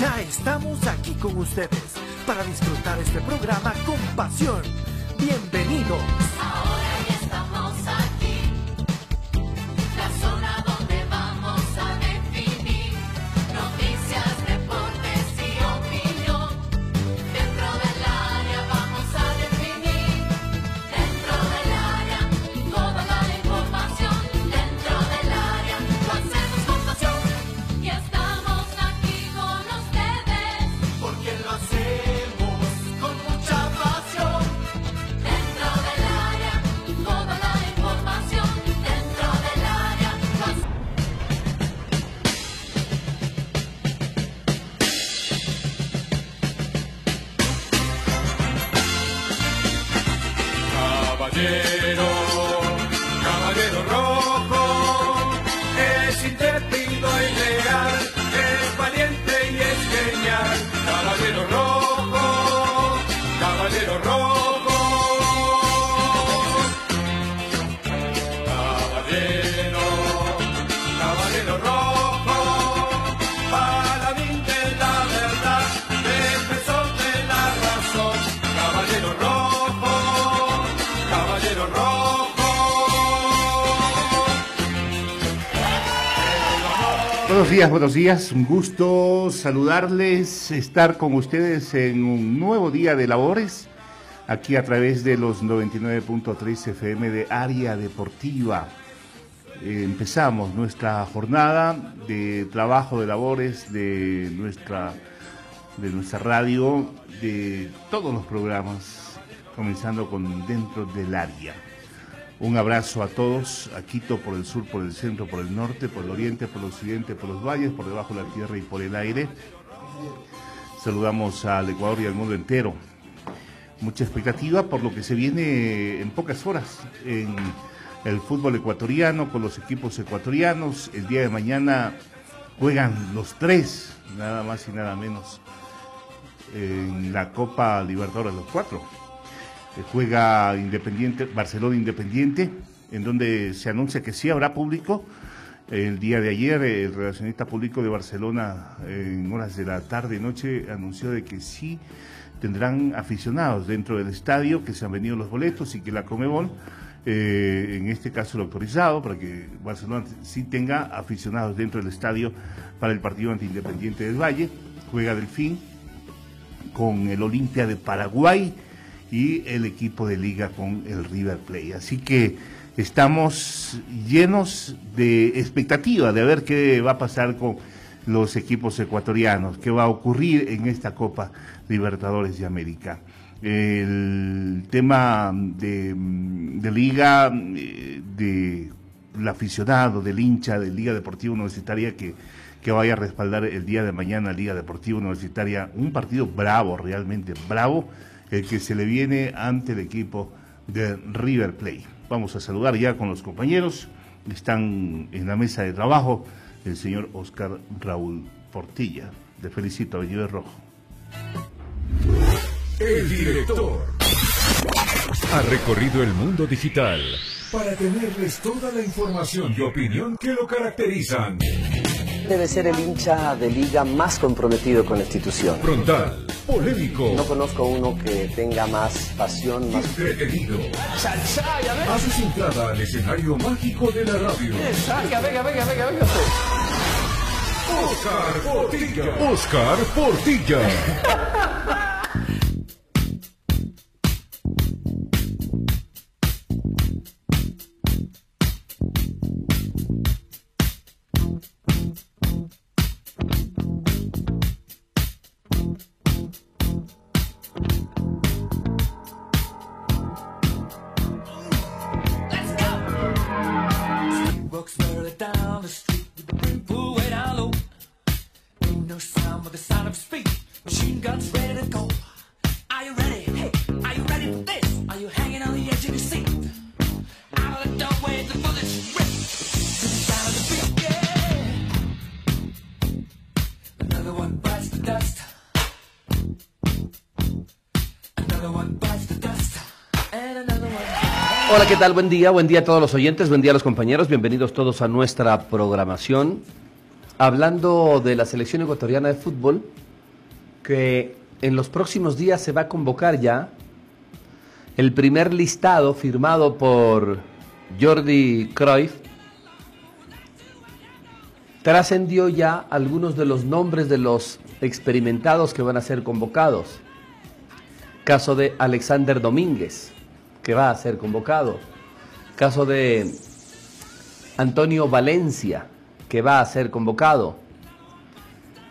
Ya estamos aquí con ustedes para disfrutar este programa con pasión. Bienvenidos. Buenos días. Un gusto saludarles, estar con ustedes en un nuevo día de labores, aquí a través de los 99.3 FM de Área Deportiva. Empezamos nuestra jornada de trabajo de labores de nuestra, de nuestra radio, de todos los programas, comenzando con Dentro del Área. Un abrazo a todos, a Quito por el sur, por el centro, por el norte, por el oriente, por el occidente, por los valles, por debajo de la tierra y por el aire. Saludamos al Ecuador y al mundo entero. Mucha expectativa por lo que se viene en pocas horas en el fútbol ecuatoriano, con los equipos ecuatorianos. El día de mañana juegan los tres, nada más y nada menos, en la Copa Libertadores, los cuatro juega Independiente, Barcelona Independiente, en donde se anuncia que sí habrá público. El día de ayer, el relacionista público de Barcelona, en horas de la tarde y noche, anunció de que sí tendrán aficionados dentro del estadio, que se han venido los boletos y que la Comebol, eh, en este caso lo autorizado, para que Barcelona sí tenga aficionados dentro del estadio para el partido anti Independiente del Valle. Juega Delfín con el Olimpia de Paraguay y el equipo de liga con el River Plate. Así que estamos llenos de expectativa de ver qué va a pasar con los equipos ecuatorianos, qué va a ocurrir en esta Copa Libertadores de América. El tema de, liga, eh, de el aficionado, del hincha de Liga Deportiva Universitaria que, que vaya a respaldar el día de mañana Liga Deportiva Universitaria, un partido bravo, realmente bravo, el que se le viene ante el equipo de River Plate. Vamos a saludar ya con los compañeros. Están en la mesa de trabajo el señor Oscar Raúl Portilla. Le felicito, Avenida Rojo. El director ha recorrido el mundo digital para tenerles toda la información y opinión que lo caracterizan debe ser el hincha de liga más comprometido con la institución. Frontal, polémico. No conozco uno que tenga más pasión, más... Entretenido. Hace su entrada al escenario mágico de la radio. Venga, venga, venga, venga, venga Oscar Portilla. Oscar Portilla. ¿qué tal? Buen día, buen día a todos los oyentes, buen día a los compañeros, bienvenidos todos a nuestra programación. Hablando de la selección ecuatoriana de fútbol, que en los próximos días se va a convocar ya el primer listado firmado por Jordi Cruyff. Trascendió ya algunos de los nombres de los experimentados que van a ser convocados. Caso de Alexander Domínguez, que va a ser convocado. Caso de Antonio Valencia, que va a ser convocado.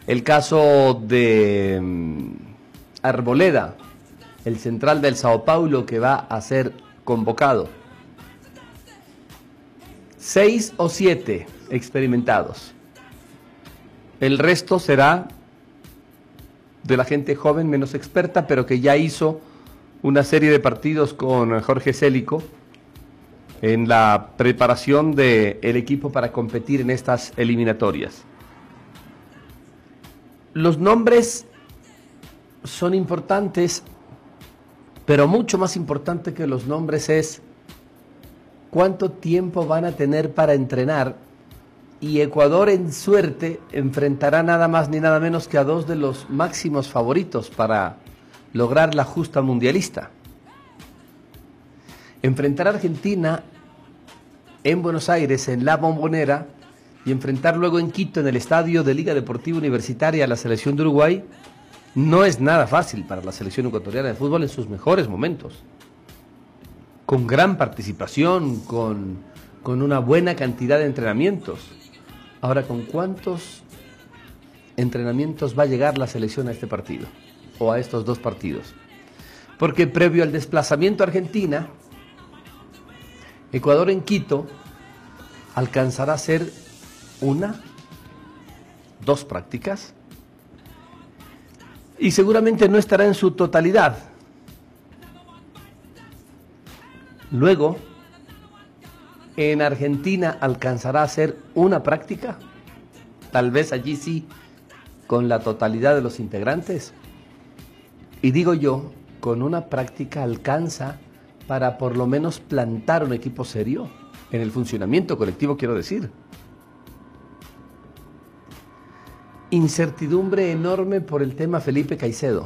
El caso de mm, Arboleda, el central del Sao Paulo, que va a ser convocado. Seis o siete experimentados. El resto será de la gente joven menos experta, pero que ya hizo una serie de partidos con Jorge Célico en la preparación del equipo para competir en estas eliminatorias. Los nombres son importantes, pero mucho más importante que los nombres es cuánto tiempo van a tener para entrenar y Ecuador en suerte enfrentará nada más ni nada menos que a dos de los máximos favoritos para lograr la justa mundialista. Enfrentar a Argentina en Buenos Aires, en La Bombonera, y enfrentar luego en Quito, en el estadio de Liga Deportiva Universitaria, a la selección de Uruguay, no es nada fácil para la selección ecuatoriana de fútbol en sus mejores momentos. Con gran participación, con, con una buena cantidad de entrenamientos. Ahora, ¿con cuántos entrenamientos va a llegar la selección a este partido? O a estos dos partidos. Porque previo al desplazamiento a Argentina, Ecuador en Quito alcanzará a ser una, dos prácticas, y seguramente no estará en su totalidad. Luego, en Argentina alcanzará a ser una práctica, tal vez allí sí, con la totalidad de los integrantes. Y digo yo, con una práctica alcanza para por lo menos plantar un equipo serio en el funcionamiento colectivo, quiero decir. incertidumbre enorme por el tema Felipe Caicedo.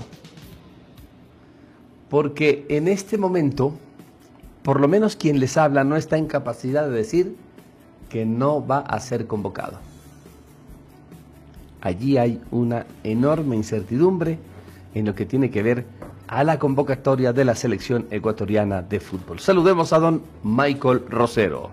Porque en este momento, por lo menos quien les habla no está en capacidad de decir que no va a ser convocado. Allí hay una enorme incertidumbre en lo que tiene que ver a la convocatoria de la selección ecuatoriana de fútbol. Saludemos a don Michael Rosero.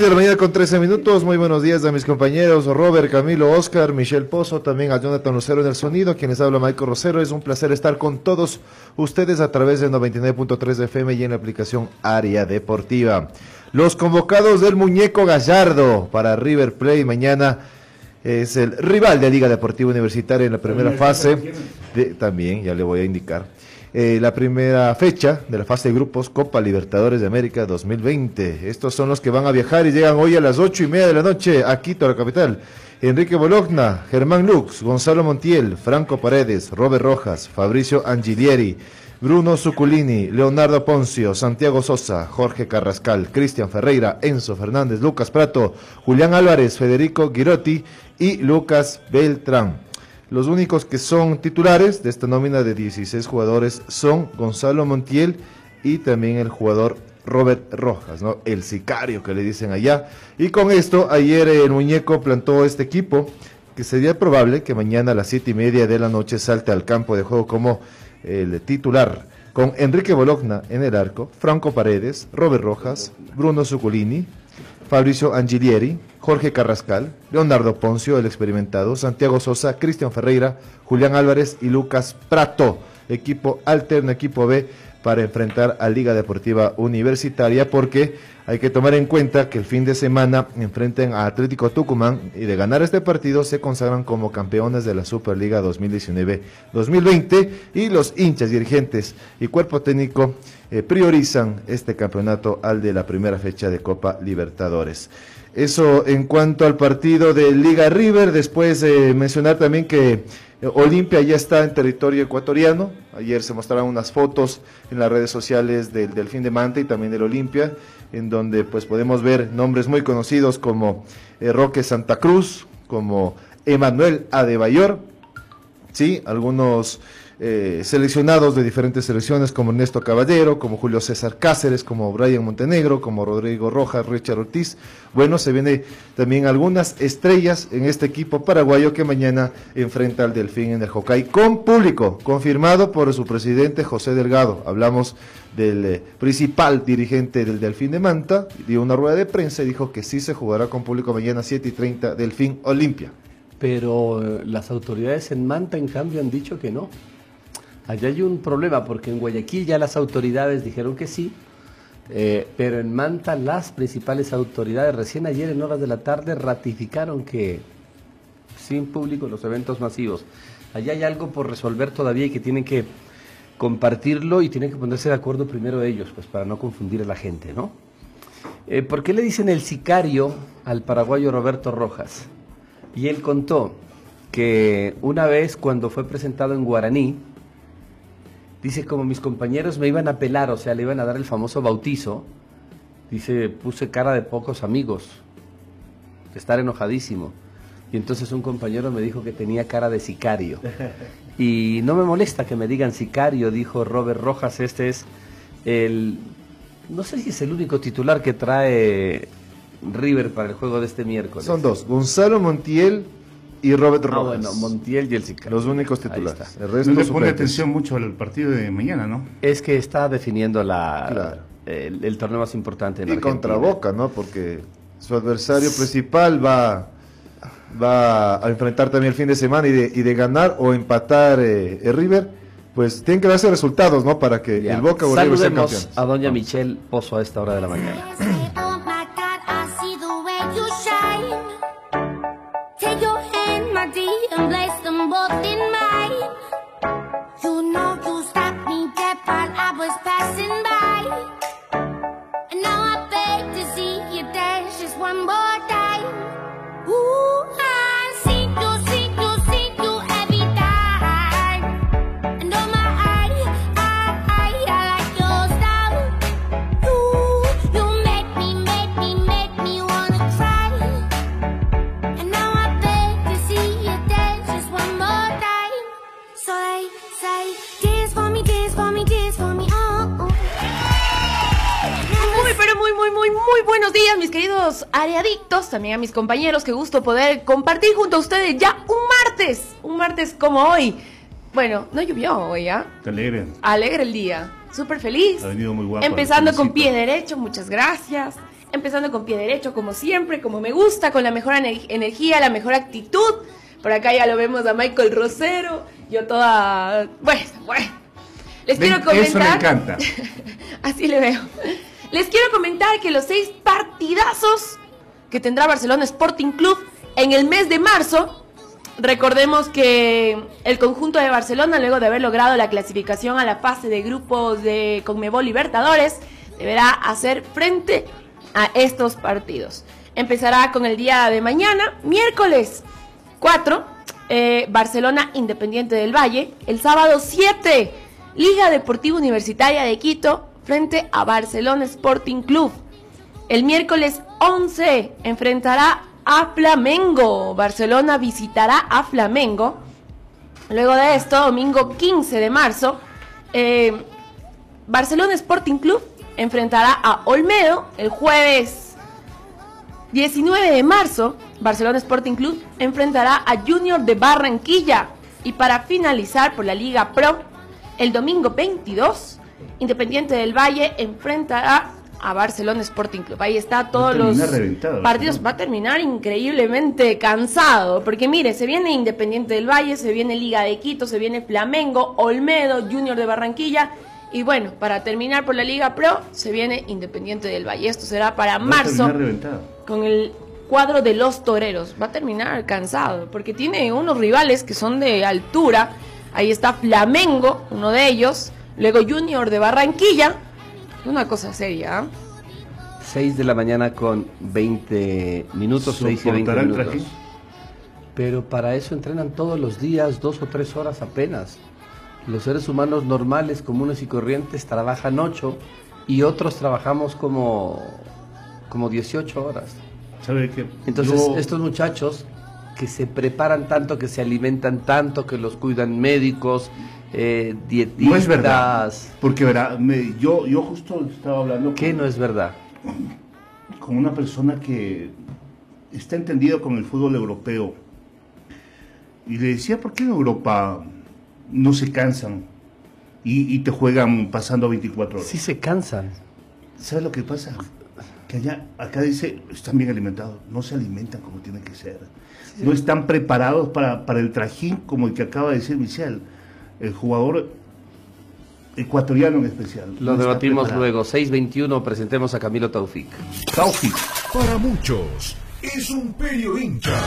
De la mañana con 13 minutos. Muy buenos días a mis compañeros Robert, Camilo, Oscar, Michelle Pozo, también a Jonathan Rosero en el sonido, quienes habla Michael Rosero. Es un placer estar con todos ustedes a través de 99.3 FM y en la aplicación Área Deportiva. Los convocados del muñeco Gallardo para River Play mañana es el rival de Liga Deportiva Universitaria en la primera fase. De, también, ya le voy a indicar eh, la primera fecha de la fase de grupos Copa Libertadores de América 2020. Estos son los que van a viajar y llegan hoy a las ocho y media de la noche a Quito, la capital. Enrique Bologna, Germán Lux, Gonzalo Montiel, Franco Paredes, Robert Rojas, Fabricio Angilieri, Bruno Zuculini, Leonardo Poncio, Santiago Sosa, Jorge Carrascal, Cristian Ferreira, Enzo Fernández, Lucas Prato, Julián Álvarez, Federico Girotti y Lucas Beltrán. Los únicos que son titulares de esta nómina de 16 jugadores son Gonzalo Montiel y también el jugador Robert Rojas, ¿no? El sicario que le dicen allá. Y con esto, ayer el muñeco plantó este equipo que sería probable que mañana a las siete y media de la noche salte al campo de juego como el titular, con Enrique Bologna en el arco, Franco Paredes, Robert Rojas, Bruno Zuccolini, Fabricio Angilieri, Jorge Carrascal, Leonardo Poncio, el experimentado, Santiago Sosa, Cristian Ferreira, Julián Álvarez y Lucas Prato, equipo alterno, equipo B para enfrentar a Liga Deportiva Universitaria porque hay que tomar en cuenta que el fin de semana enfrenten a Atlético Tucumán y de ganar este partido se consagran como campeones de la Superliga 2019-2020 y los hinchas, dirigentes y cuerpo técnico eh, priorizan este campeonato al de la primera fecha de Copa Libertadores. Eso en cuanto al partido de Liga River, después de mencionar también que Olimpia ya está en territorio ecuatoriano. Ayer se mostraron unas fotos en las redes sociales del Delfín de Manta y también del Olimpia, en donde pues podemos ver nombres muy conocidos como eh, Roque Santa Cruz, como Emanuel Adebayor, sí, algunos eh, seleccionados de diferentes selecciones como Ernesto Caballero, como Julio César Cáceres, como Brian Montenegro, como Rodrigo Rojas, Richard Ortiz. Bueno, se viene también algunas estrellas en este equipo paraguayo que mañana enfrenta al Delfín en el Hokkaido con público, confirmado por su presidente José Delgado. Hablamos del eh, principal dirigente del Delfín de Manta, dio una rueda de prensa y dijo que sí se jugará con público mañana 7 y 30 Delfín Olimpia. Pero eh, las autoridades en Manta, en cambio, han dicho que no. Allá hay un problema porque en Guayaquil ya las autoridades dijeron que sí, eh, pero en Manta las principales autoridades recién ayer en horas de la tarde ratificaron que sin público los eventos masivos. Allá hay algo por resolver todavía y que tienen que compartirlo y tienen que ponerse de acuerdo primero ellos, pues para no confundir a la gente, ¿no? Eh, ¿Por qué le dicen el sicario al paraguayo Roberto Rojas? Y él contó que una vez cuando fue presentado en Guaraní, Dice, como mis compañeros me iban a pelar, o sea, le iban a dar el famoso bautizo, dice, puse cara de pocos amigos, de estar enojadísimo. Y entonces un compañero me dijo que tenía cara de sicario. Y no me molesta que me digan sicario, dijo Robert Rojas, este es el, no sé si es el único titular que trae River para el juego de este miércoles. Son dos, Gonzalo Montiel y Robert Ah, Rojas. bueno, Montiel y el sicario. Los únicos Ahí titulares. está. El No resto le pone suplentes. atención mucho al partido de mañana, ¿no? Es que está definiendo la, Claro. el, el torneo más importante en Y Argentina. contra Boca, ¿no? Porque su adversario principal va, va a enfrentar también el fin de semana y de, y de ganar o empatar eh, el River, pues tienen que darse resultados, ¿no? Para que Ya. el Boca o el River sean campeones. a doña Michelle Pozo a esta hora de la mañana. buenos días, mis queridos areadictos, también a mis compañeros. Qué gusto poder compartir junto a ustedes ya un martes, un martes como hoy. Bueno, no llovió hoy, ¿ah? Te alegre. Alegre el día, súper feliz. Ha venido muy guapa. Empezando con pie derecho, muchas gracias. Empezando con pie derecho, como siempre, como me gusta, con la mejor ener- energía, la mejor actitud. Por acá ya lo vemos a Michael Rosero. Yo toda. Bueno, bueno. Les quiero comentar. Eso me encanta. Así le veo. Les quiero comentar que los seis partidazos que tendrá Barcelona Sporting Club en el mes de marzo, recordemos que el conjunto de Barcelona, luego de haber logrado la clasificación a la fase de grupos de Conmebol Libertadores, deberá hacer frente a estos partidos. Empezará con el día de mañana, miércoles 4, eh, Barcelona Independiente del Valle. El sábado 7, Liga Deportiva Universitaria de Quito frente a Barcelona Sporting Club. El miércoles 11 enfrentará a Flamengo. Barcelona visitará a Flamengo. Luego de esto, domingo 15 de marzo, eh, Barcelona Sporting Club enfrentará a Olmedo el jueves 19 de marzo. Barcelona Sporting Club enfrentará a Junior de Barranquilla. Y para finalizar por la Liga Pro, el domingo 22, Independiente del Valle enfrentará a Barcelona Sporting Club. Ahí está todos los partidos. ¿no? Va a terminar increíblemente cansado. Porque mire, se viene Independiente del Valle, se viene Liga de Quito, se viene Flamengo, Olmedo, Junior de Barranquilla. Y bueno, para terminar por la Liga Pro, se viene Independiente del Valle. Esto será para Va marzo con el cuadro de los toreros. Va a terminar cansado porque tiene unos rivales que son de altura. Ahí está Flamengo, uno de ellos. Luego Junior de Barranquilla. Una cosa seria. ¿ah? 6 de la mañana con 20 minutos, 6 y 20 ¿Soportará el minutos. Pero para eso entrenan todos los días, dos o tres horas apenas. Los seres humanos normales, comunes y corrientes trabajan 8 y otros trabajamos como, como 18 horas. ¿Sabe qué? Entonces, Yo- estos muchachos que se preparan tanto, que se alimentan tanto, que los cuidan médicos, eh, dietistas... No es verdad. Porque verá, me- yo, yo justo estaba hablando ¿Qué con, no es verdad? con una persona que está entendido con el fútbol europeo. Y le decía, ¿por qué en Europa no se cansan y, y te juegan pasando 24 horas? Sí se cansan. ¿Sabes lo que pasa? Que allá, acá dice, están bien alimentados, no se alimentan como tienen que ser. No están preparados para, para el trajín como el que acaba de decir Michel, el jugador ecuatoriano en especial. Lo No debatimos preparado. luego. 6.21, presentemos a Camilo Taufik. Taufik, Para muchos, es un perio hincha.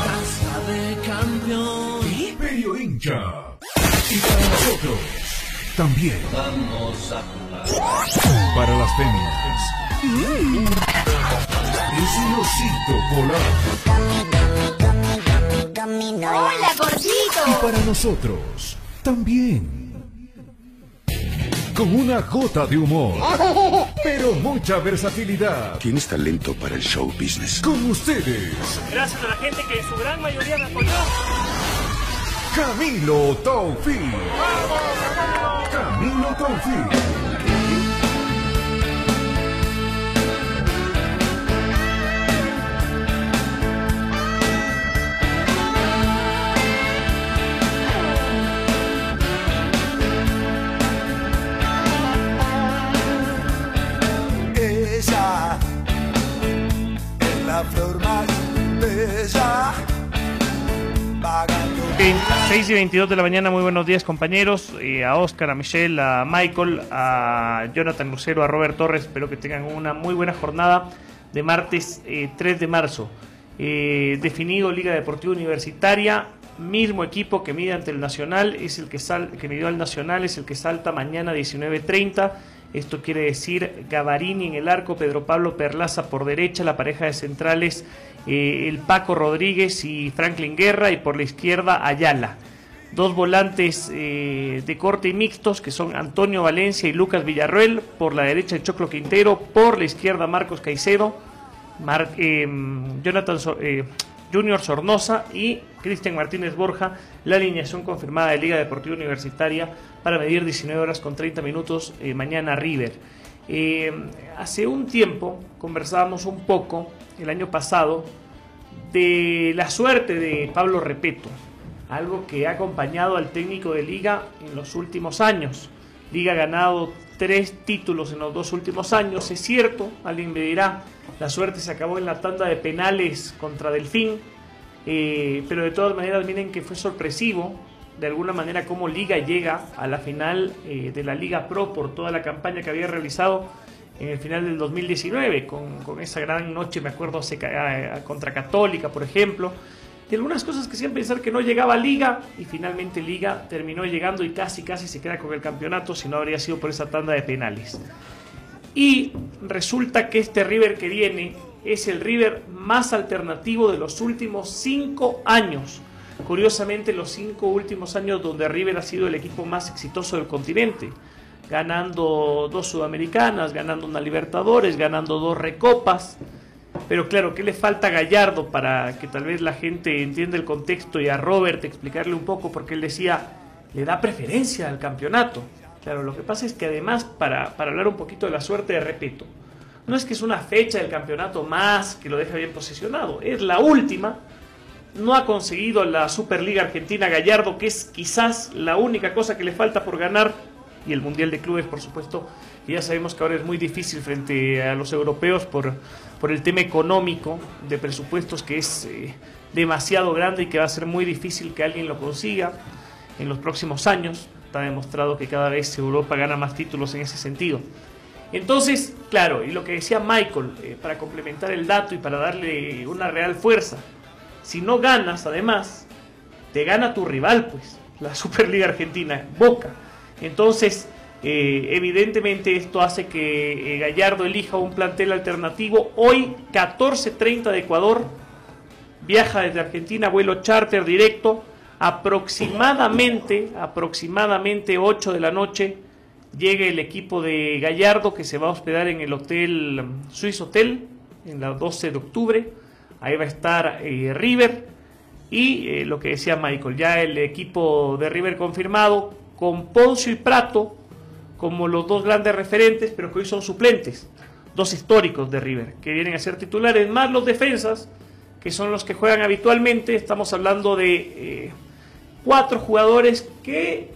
¿Qué? Perio hincha. Y para nosotros, también. Para las féminas. Es un osito polar. Hola, gordito. Y para nosotros, también. Con una gota de humor, pero mucha versatilidad. Tienes talento para el show business. Con ustedes, Gracias a la gente que en su gran mayoría me apoyó. Camilo Taufik. Camilo Taufik. La flor más bella, vagando. En 6 y 22 de la mañana, muy buenos días compañeros, eh, a Oscar, a Michelle, a Michael, a Jonathan Lucero, a Robert Torres, espero que tengan una muy buena jornada de martes eh, 3 de marzo. Eh, definido Liga Deportiva Universitaria, mismo equipo que mide ante el Nacional, es el que, sal, que midió al Nacional, es el que salta mañana 19.30. Esto quiere decir Gavarini en el arco, Pedro Pablo Perlaza por derecha, la pareja de centrales, eh, el Paco Rodríguez y Franklin Guerra, y por la izquierda Ayala. Dos volantes eh, de corte y mixtos que son Antonio Valencia y Lucas Villarroel, por la derecha el Choclo Quintero, por la izquierda Marcos Caicedo, eh, Jonathan Junior Sornosa y Cristian Martínez Borja, la alineación confirmada de Liga Deportiva Universitaria para medir 19 horas con 30 minutos eh, mañana River. Eh, hace un tiempo conversábamos un poco, el año pasado, de la suerte de Pablo Repeto, algo que ha acompañado al técnico de Liga en los últimos años. Liga ha ganado tres títulos en los dos últimos años, es cierto, alguien me dirá, la suerte se acabó en la tanda de penales contra Delfín, eh, pero de todas maneras miren que fue sorpresivo, de alguna manera, cómo Liga llega a la final eh, de la Liga Pro por toda la campaña que había realizado en el final del 2019, con, con esa gran noche, me acuerdo, se ca- a- contra Católica, por ejemplo, y algunas cosas que hacían pensar que no llegaba Liga, y finalmente Liga terminó llegando y casi, casi se queda con el campeonato, si no habría sido por esa tanda de penales. Y resulta que este River que viene es el River más alternativo de los últimos cinco años. Curiosamente, los cinco últimos años donde River ha sido el equipo más exitoso del continente. Ganando dos Sudamericanas, ganando una Libertadores, ganando dos Recopas. Pero claro, ¿qué le falta a Gallardo para que tal vez la gente entienda el contexto y a Robert explicarle un poco? Porque él decía, le da preferencia al campeonato. Claro, lo que pasa es que además, para, para hablar un poquito de la suerte de Repeto, no es que es una fecha del campeonato más que lo deja bien posicionado, es la última. No ha conseguido la Superliga Argentina Gallardo, que es quizás la única cosa que le falta por ganar, y el Mundial de Clubes, por supuesto, y ya sabemos que ahora es muy difícil frente a los europeos por, por el tema económico de presupuestos que es eh, demasiado grande y que va a ser muy difícil que alguien lo consiga en los próximos años. Está demostrado que cada vez Europa gana más títulos en ese sentido. Entonces, claro, y lo que decía Michael, eh, para complementar el dato y para darle una real fuerza, si no ganas, además, te gana tu rival, pues, la Superliga Argentina, Boca. Entonces, eh, evidentemente esto hace que eh, Gallardo elija un plantel alternativo. Hoy, 14.30 de Ecuador, viaja desde Argentina, vuelo charter directo, aproximadamente, aproximadamente 8 de la noche, llega el equipo de Gallardo que se va a hospedar en el hotel Swiss Hotel, en la 12 de octubre. Ahí va a estar eh, River y eh, lo que decía Michael, ya el equipo de River confirmado con Poncio y Prato como los dos grandes referentes, pero que hoy son suplentes, dos históricos de River, que vienen a ser titulares, más los defensas, que son los que juegan habitualmente. Estamos hablando de eh, cuatro jugadores que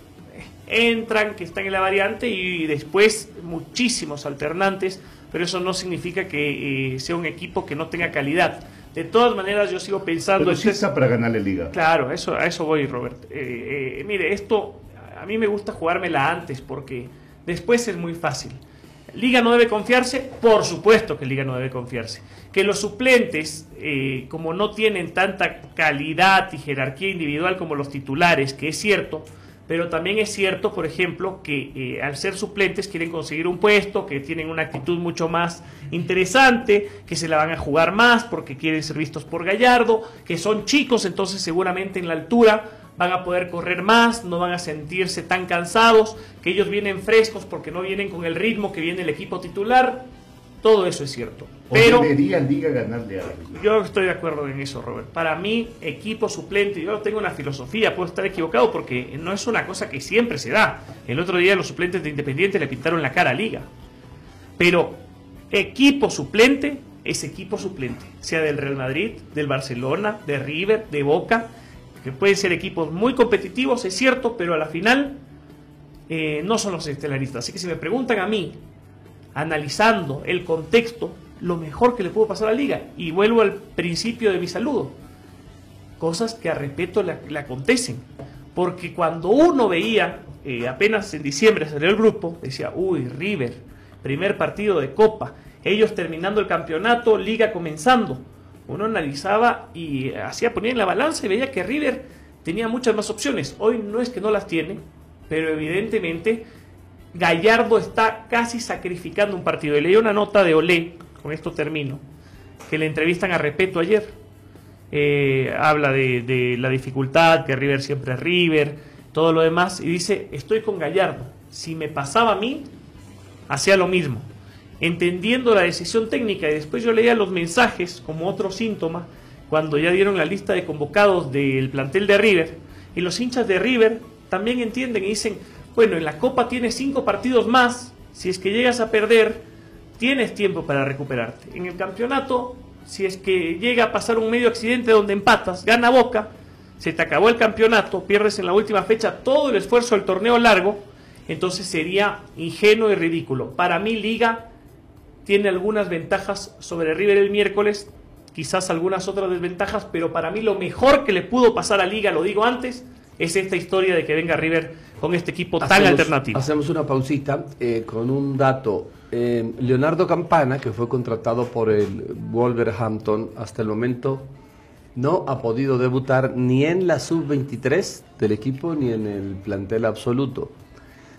entran, que están en la variante y después muchísimos alternantes, pero eso no significa que eh, sea un equipo que no tenga calidad. De todas maneras, yo sigo pensando... Pero sí está para ganarle liga. Claro, eso, a eso voy, Robert. Eh, eh, mire, esto a mí me gusta jugármela antes porque después es muy fácil. Liga no debe confiarse, por supuesto que Liga no debe confiarse. Que los suplentes, eh, como no tienen tanta calidad y jerarquía individual como los titulares, que es cierto, pero también es cierto, por ejemplo, que eh, al ser suplentes quieren conseguir un puesto, que tienen una actitud mucho más interesante, que se la van a jugar más porque quieren ser vistos por Gallardo, que son chicos, entonces seguramente en la altura van a poder correr más, no van a sentirse tan cansados, que ellos vienen frescos porque no vienen con el ritmo que viene el equipo titular. Todo eso es cierto. ¿O Pero debería Liga ganarle a yo estoy de acuerdo en eso, Robert. Para mí, equipo suplente, yo tengo una filosofía, puedo estar equivocado porque no es una cosa que siempre se da. El otro día los suplentes de Independiente le pintaron la cara a Liga. Pero equipo suplente es equipo suplente, sea del Real Madrid, del Barcelona, de River, de Boca, pueden ser equipos muy competitivos, es cierto, pero a la final eh, no son los estelaristas. Así que si me preguntan a mí, analizando el contexto, lo mejor que le puedo pasar a la liga, y vuelvo al principio de mi saludo, cosas que a respeto le, le acontecen. Porque cuando uno veía, eh, apenas en diciembre salió el grupo, decía, uy, River, primer partido de Copa, ellos terminando el campeonato, liga comenzando. Uno analizaba y hacía poner en la balanza y veía que River tenía muchas más opciones. Hoy no es que no las tiene, pero evidentemente Gallardo está casi sacrificando un partido. Y leí una nota de Olé, con esto termino, que le entrevistan a Repeto ayer. Eh, habla de, de la dificultad, que River siempre es River, todo lo demás, y dice, estoy con Gallardo. Si me pasaba a mí, hacía lo mismo. Entendiendo la decisión técnica, y después yo leía los mensajes como otro síntoma, cuando ya dieron la lista de convocados del plantel de River, y los hinchas de River también entienden y dicen, bueno, en la Copa tienes cinco partidos más, si es que llegas a perder, tienes tiempo para recuperarte. En el campeonato, si es que llega a pasar un medio accidente donde empatas, gana Boca, se te acabó el campeonato, pierdes en la última fecha todo el esfuerzo del torneo largo, entonces sería ingenuo y ridículo. Para mí, Liga tiene algunas ventajas sobre River el miércoles, quizás algunas otras desventajas, pero para mí lo mejor que le pudo pasar a Liga, lo digo antes, es esta historia de que venga River con este equipo tan alternativo. Hacemos una pausita eh, con un dato. Eh, Leonardo Campana, que fue contratado por el Wolverhampton, hasta el momento no ha podido debutar ni en la sub-23 del equipo ni en el plantel absoluto.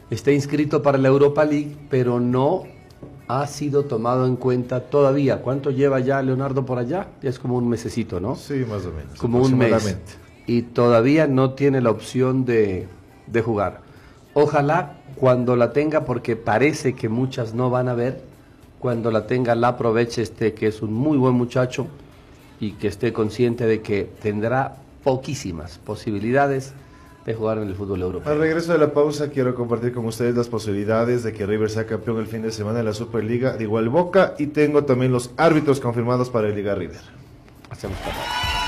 Está inscrito para la Europa League, pero no ha sido tomado en cuenta todavía. ¿Cuánto lleva ya Leonardo por allá? Ya es como un mesecito, ¿no? Sí, más o menos. como un mes. Y todavía no tiene la opción de, de jugar. Ojalá cuando la tenga, porque parece que muchas no van a ver, cuando la tenga la aproveche este que es un muy buen muchacho y que esté consciente de que tendrá poquísimas posibilidades de jugar en el fútbol europeo. Al regreso de la pausa quiero compartir con ustedes las posibilidades de que River sea campeón el fin de semana en la Superliga de igual Boca y tengo también los árbitros confirmados para el Liga River. Hacemos pausa.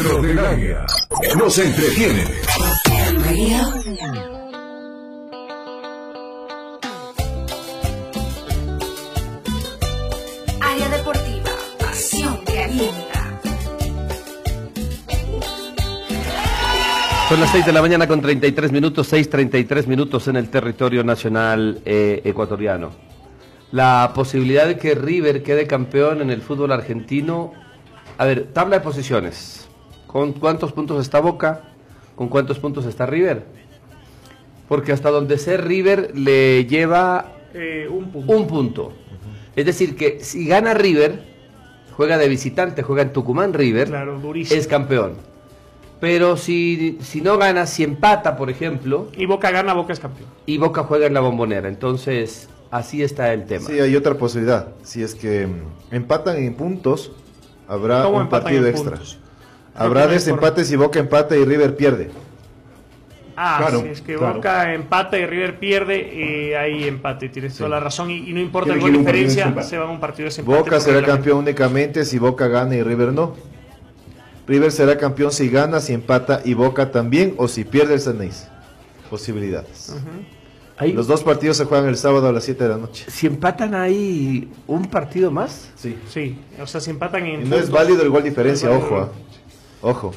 Dentro del área. Nos entretiene. Área deportiva, pasión. Son las 6 de la mañana con 33 minutos, 6.33 minutos en el territorio nacional eh, ecuatoriano. La posibilidad de que River quede campeón en el fútbol argentino. A ver, tabla de posiciones. ¿Con cuántos puntos está Boca? ¿Con cuántos puntos está River? Porque hasta donde sé River le lleva Eh, un punto. un punto. Es decir, que si gana River, juega de visitante, juega en Tucumán River, Claro, durísimo. es campeón. Pero si, si no gana, si empata, por ejemplo, Y Boca gana, Boca es campeón. y Boca juega en la bombonera. Entonces, así está el tema. Sí, hay otra posibilidad. Si es que mm, empatan en puntos, habrá ¿Cómo un partido extra. puntos? Habrá no por- desempates si Boca empata y River pierde. Ah, Claro, si es que claro. Boca empata y River pierde, eh, hay empate, tienes toda la razón. Y, y no importa de diferencia, desempate. se va a un partido de desempate Boca será campeón únicamente si Boca gana y River no. River será campeón si gana, si empata y Boca también o si pierde el Ceneice. Posibilidades. Los dos partidos se juegan el sábado a las 7 de la noche. Si empatan ahí un partido más, Sí. Sí, o sea, si empatan en. Y no es válido el gol diferencia, No ojo. válido. Ojo.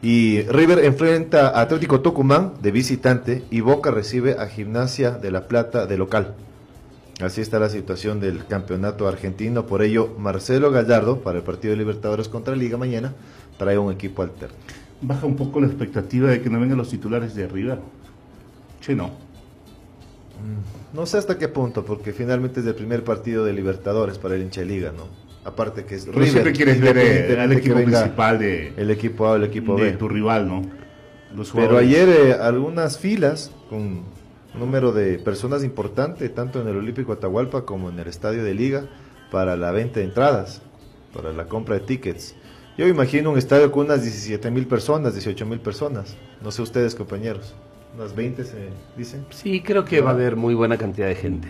Y River enfrenta a Atlético Tucumán de visitante y Boca recibe a Gimnasia de La Plata de local. Así está la situación del campeonato argentino. Por ello, Marcelo Gallardo, para el partido de Libertadores contra Liga mañana, trae un equipo alterno. Baja un poco la expectativa de que no vengan los titulares de River. Che, no. No sé hasta qué punto, porque finalmente es el primer partido de Libertadores para el hincha de Liga, ¿no? Aparte que es Pero siempre quieres ver eh, al equipo principal de, el equipo A o el equipo de B. tu rival, ¿no? Los Pero ayer eh, algunas filas con un número de personas importante, tanto en el Olímpico Atahualpa como en el Estadio de Liga, para la venta de entradas, para la compra de tickets. Yo imagino un estadio con unas 17 mil personas, 18 mil personas. No sé ustedes, compañeros. Unas 20 se dicen. sí creo que va a haber muy buena cantidad de gente.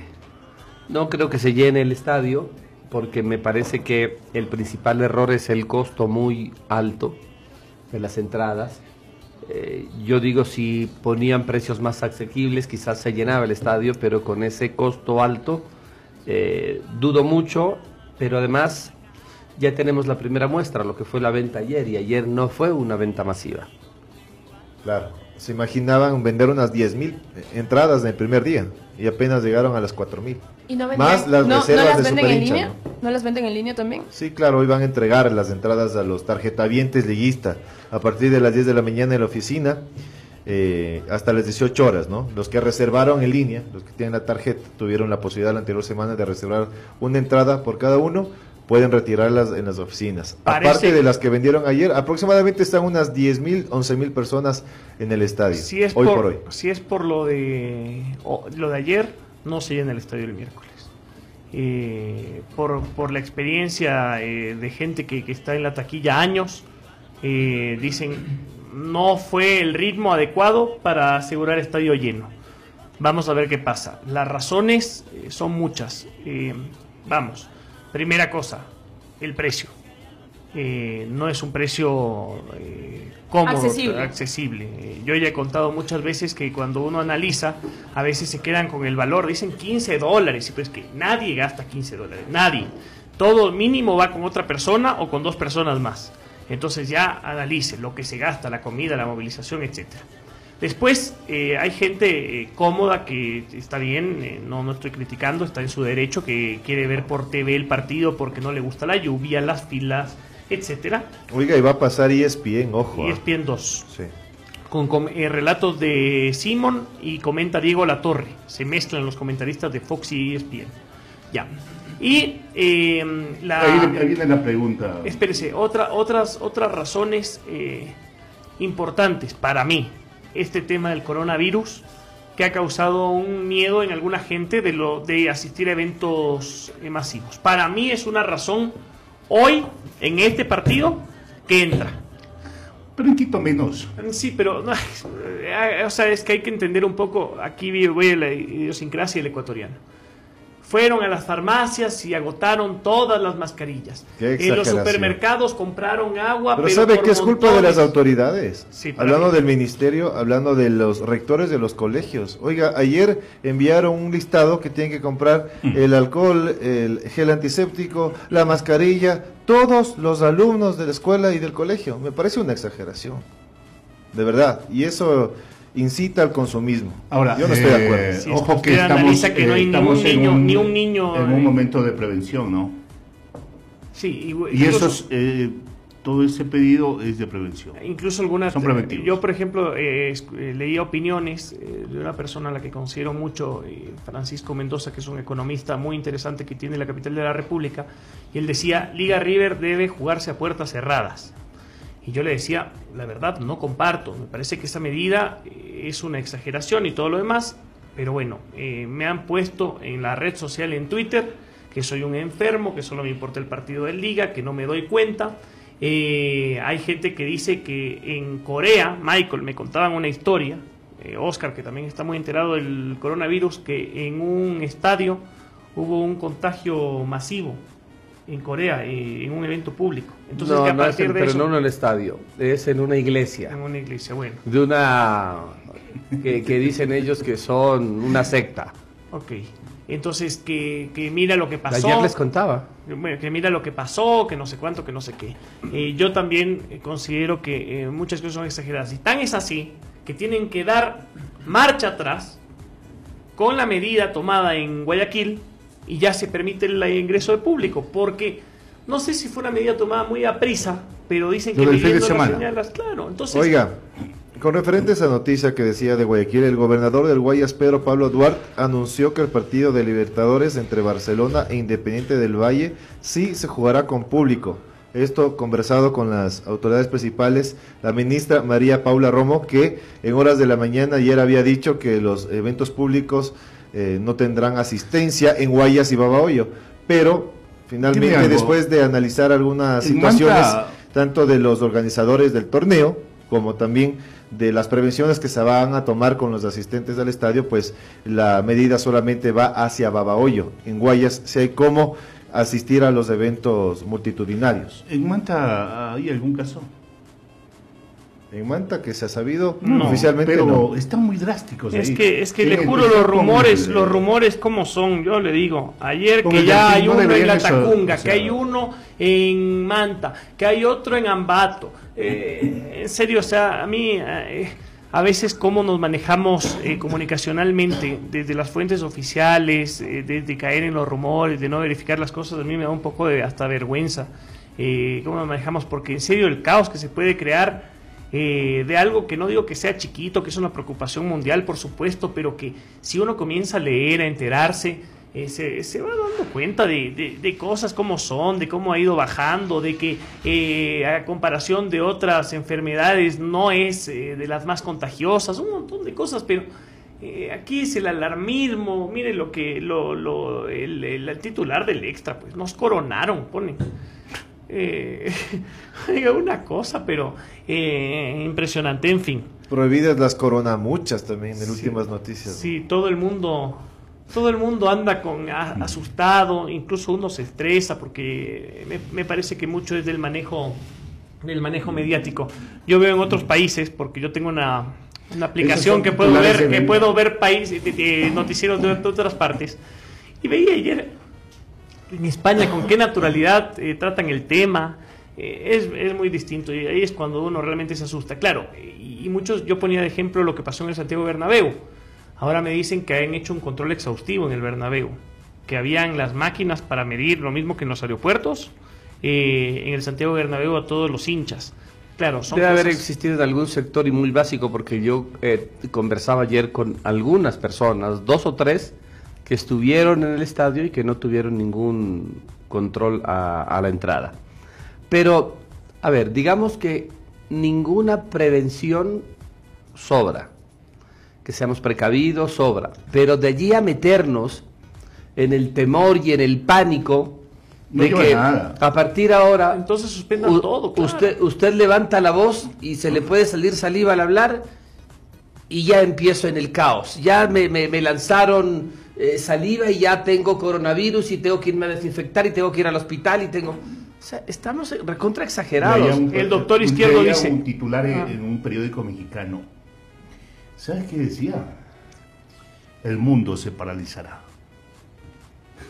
No creo que se llene el estadio, porque me parece que el principal error es el costo muy alto de las entradas. Eh, yo digo, si ponían precios más asequibles, quizás se llenaba el estadio, pero con ese costo alto, eh, dudo mucho, pero además ya tenemos la primera muestra, lo que fue la venta ayer, y ayer no fue una venta masiva. Claro. Se imaginaban vender unas 10 mil entradas en el primer día y apenas llegaron a las 4 mil. ¿Y no venden- Más las no, reservas ¿no las de venden en línea? ¿no? ¿No las venden en línea también? Sí, claro, hoy van a entregar las entradas a los tarjetavientes liguista a partir de las 10 de la mañana en la oficina eh, hasta las 18 horas, ¿no? Los que reservaron en línea, los que tienen la tarjeta, tuvieron la posibilidad la anterior semana de reservar una entrada por cada uno, pueden retirarlas en las oficinas. Parece- Aparte de las que vendieron ayer, aproximadamente están unas 10 mil, 11 mil personas en el estadio, Si es, hoy por, por hoy. si es por lo de o- lo de ayer, no se llena el estadio el miércoles. Eh, por, por la experiencia eh, de gente que, que está en la taquilla años, eh, dicen no fue el ritmo adecuado para asegurar estadio lleno. Vamos a ver qué pasa. Las razones eh, son muchas. Vamos, primera cosa, el precio. Eh, no es un precio eh, cómodo, Accesible. accesible. Yo ya he contado muchas veces que cuando uno analiza, a veces se quedan con el valor, dicen 15 dólares, y pues que nadie gasta 15 dólares, nadie. Todo mínimo va con otra persona o con dos personas más. Entonces ya analice lo que se gasta, la comida, la movilización, etcétera. Después, eh, hay gente eh, cómoda que está bien, eh, no, no estoy criticando, está en su derecho, que quiere ver por TV el partido porque no le gusta la lluvia, las filas, etcétera. Oiga, y va a pasar ESPN, ojo. Ah. ESPN 2. Sí. Con com- eh, relatos de Simon y comenta Diego Latorre. Se mezclan los comentaristas de Fox y ESPN. Ya. Y eh, la... Ahí, ahí viene la pregunta. Espérese, otra, otras, otras razones eh, importantes para mí. Este tema del coronavirus que ha causado un miedo en alguna gente de, lo, de asistir a eventos eh, masivos. Para mí es una razón hoy, en este partido, que entra. Pero en Quito menos. Sí, pero no, eh, o sea, es que hay que entender un poco, aquí voy a la idiosincrasia del ecuatoriano. Fueron a las farmacias y agotaron todas las mascarillas. Qué En los supermercados compraron agua, Pero, pero, ¿sabe qué es culpa de las autoridades? Sí, hablando mí. del ministerio, hablando de los rectores de los colegios. Oiga, ayer enviaron un listado que tienen que comprar el alcohol, el gel antiséptico, la mascarilla, todos los alumnos de la escuela y del colegio. Me parece una exageración. De verdad. Y eso incita al consumismo. Ahora, yo no estoy de eh, acuerdo. Ojo que estamos, analiza que no hay eh, ni estamos un en niño- ni un niño, en eh, un momento de prevención, ¿no? Sí, y, Y incluso- eso es, eh, todo ese pedido es de prevención. Incluso algunas... Son preventivos. Yo, por ejemplo, eh, eh, leía opiniones eh, de una persona a la que considero mucho, eh, Francisco Mendoza, que es un economista muy interesante que tiene la capital de la República, y él decía, Liga River debe jugarse a puertas cerradas. Y yo le decía, la verdad, no comparto, me parece que esa medida eh, es una exageración y todo lo demás, pero bueno, eh, me han puesto en la red social, en Twitter, que soy un enfermo, que solo me importa el partido de Liga, que no me doy cuenta. Eh, hay gente que dice que en Corea, Michael, me contaban una historia, eh, Oscar, que también está muy enterado del coronavirus, que en un estadio hubo un contagio masivo en Corea, eh, en un evento público. Entonces, no, que a no es partir en- de pero eso, no en el estadio, es en una iglesia. en una iglesia, bueno, De una. que, que dicen ellos que son una secta. ok. Entonces, que, que mira lo que pasó. Ayer les contaba. Bueno, que mira lo que pasó, que no sé cuánto, que no sé qué. Eh, yo también eh, considero que eh, muchas cosas son exageradas. Y tan es así que tienen que dar marcha atrás con la medida tomada en Guayaquil y ya se permite el ingreso de público. Porque no sé si fue una medida tomada muy a prisa, pero dicen que del fin de semana. señalas, claro. Entonces, Oiga, con referente a esa noticia que decía de Guayaquil, el gobernador del Guayas, Pedro Pablo Duarte, anunció que el partido de Libertadores entre Barcelona e Independiente del Valle sí se jugará con público. Esto conversado con las autoridades principales, la ministra María Paula Romo, que en horas de la mañana ayer había dicho que los eventos públicos eh, no tendrán asistencia en Guayas y Babahoyo, pero finalmente después de analizar algunas situaciones Manta- tanto de los organizadores del torneo como también de las prevenciones que se van a tomar con los asistentes al estadio, pues la medida solamente va hacia Babahoyo. En Guayas si hay cómo asistir a los eventos multitudinarios. ¿En Manta hay algún caso? En Manta, que se ha sabido, No, oficialmente pero no. están muy drásticos Es ahí. que, es que le juro los rumores, el- los rumores como son, yo le digo, ayer Con que ya hay no uno en la eso, Tacunga, o sea- que hay uno en Manta, que hay otro en Ambato. Eh, en serio, o sea, a mí eh, a veces cómo nos manejamos eh, comunicacionalmente desde las fuentes oficiales, eh, desde caer en los rumores, de no verificar las cosas, a mí me da un poco de hasta vergüenza. Eh, cómo nos manejamos, porque en serio el caos que se puede crear eh, de algo que no digo que sea chiquito, que es una preocupación mundial, por supuesto, pero que si uno comienza a leer, a enterarse, eh, se, se va dando cuenta de, de- cosas como son, de cómo ha ido bajando, de que eh, a comparación de otras enfermedades no es eh, de las más contagiosas, un montón de cosas, pero aquí es el alarmismo, mire lo que lo, lo- el, el- el titular del extra, pues nos coronaron, ponen. Eh, una cosa, pero eh, impresionante, en fin. Prohibidas las coronamuchas también en Sí. últimas noticias. Sí, todo el mundo, todo el mundo anda con a- asustado, incluso uno se estresa porque me, me parece que mucho es del manejo, del manejo mediático. Yo veo en otros países, porque yo tengo una, una aplicación que puedo ver, que puedo ver países, noticieros de, de otras partes. Y veía ayer en España con qué naturalidad eh, tratan el tema. eh, es, es muy distinto y ahí es cuando uno realmente se asusta. Claro, y, y muchos, yo ponía de ejemplo lo que pasó en el Santiago Bernabéu. Ahora me dicen que han hecho un control exhaustivo en el Bernabéu, que habían las máquinas para medir lo mismo que en los aeropuertos, eh, en el Santiago Bernabéu a todos los hinchas. Claro, son Debe haber existido en algún sector y muy básico porque yo eh, conversaba ayer con algunas personas, dos o tres, que estuvieron en el estadio y que no tuvieron ningún control a, a la entrada. Pero, a ver, digamos que ninguna prevención sobra. Que seamos precavidos sobra. Pero de allí a meternos en el temor y en el pánico No de que nada. a partir de ahora Entonces suspendan U- todo, claro. Usted, usted levanta la voz y se le puede salir saliva al hablar y ya empiezo en el caos. Ya me, me- me lanzaron eh, saliva y ya tengo coronavirus y tengo que irme a desinfectar y tengo que ir al hospital y tengo... O sea, estamos recontra exagerados. Un- El doctor Izquierdo dice- un titular en, Ah. en un periódico mexicano. ¿Sabes qué decía? El mundo se paralizará.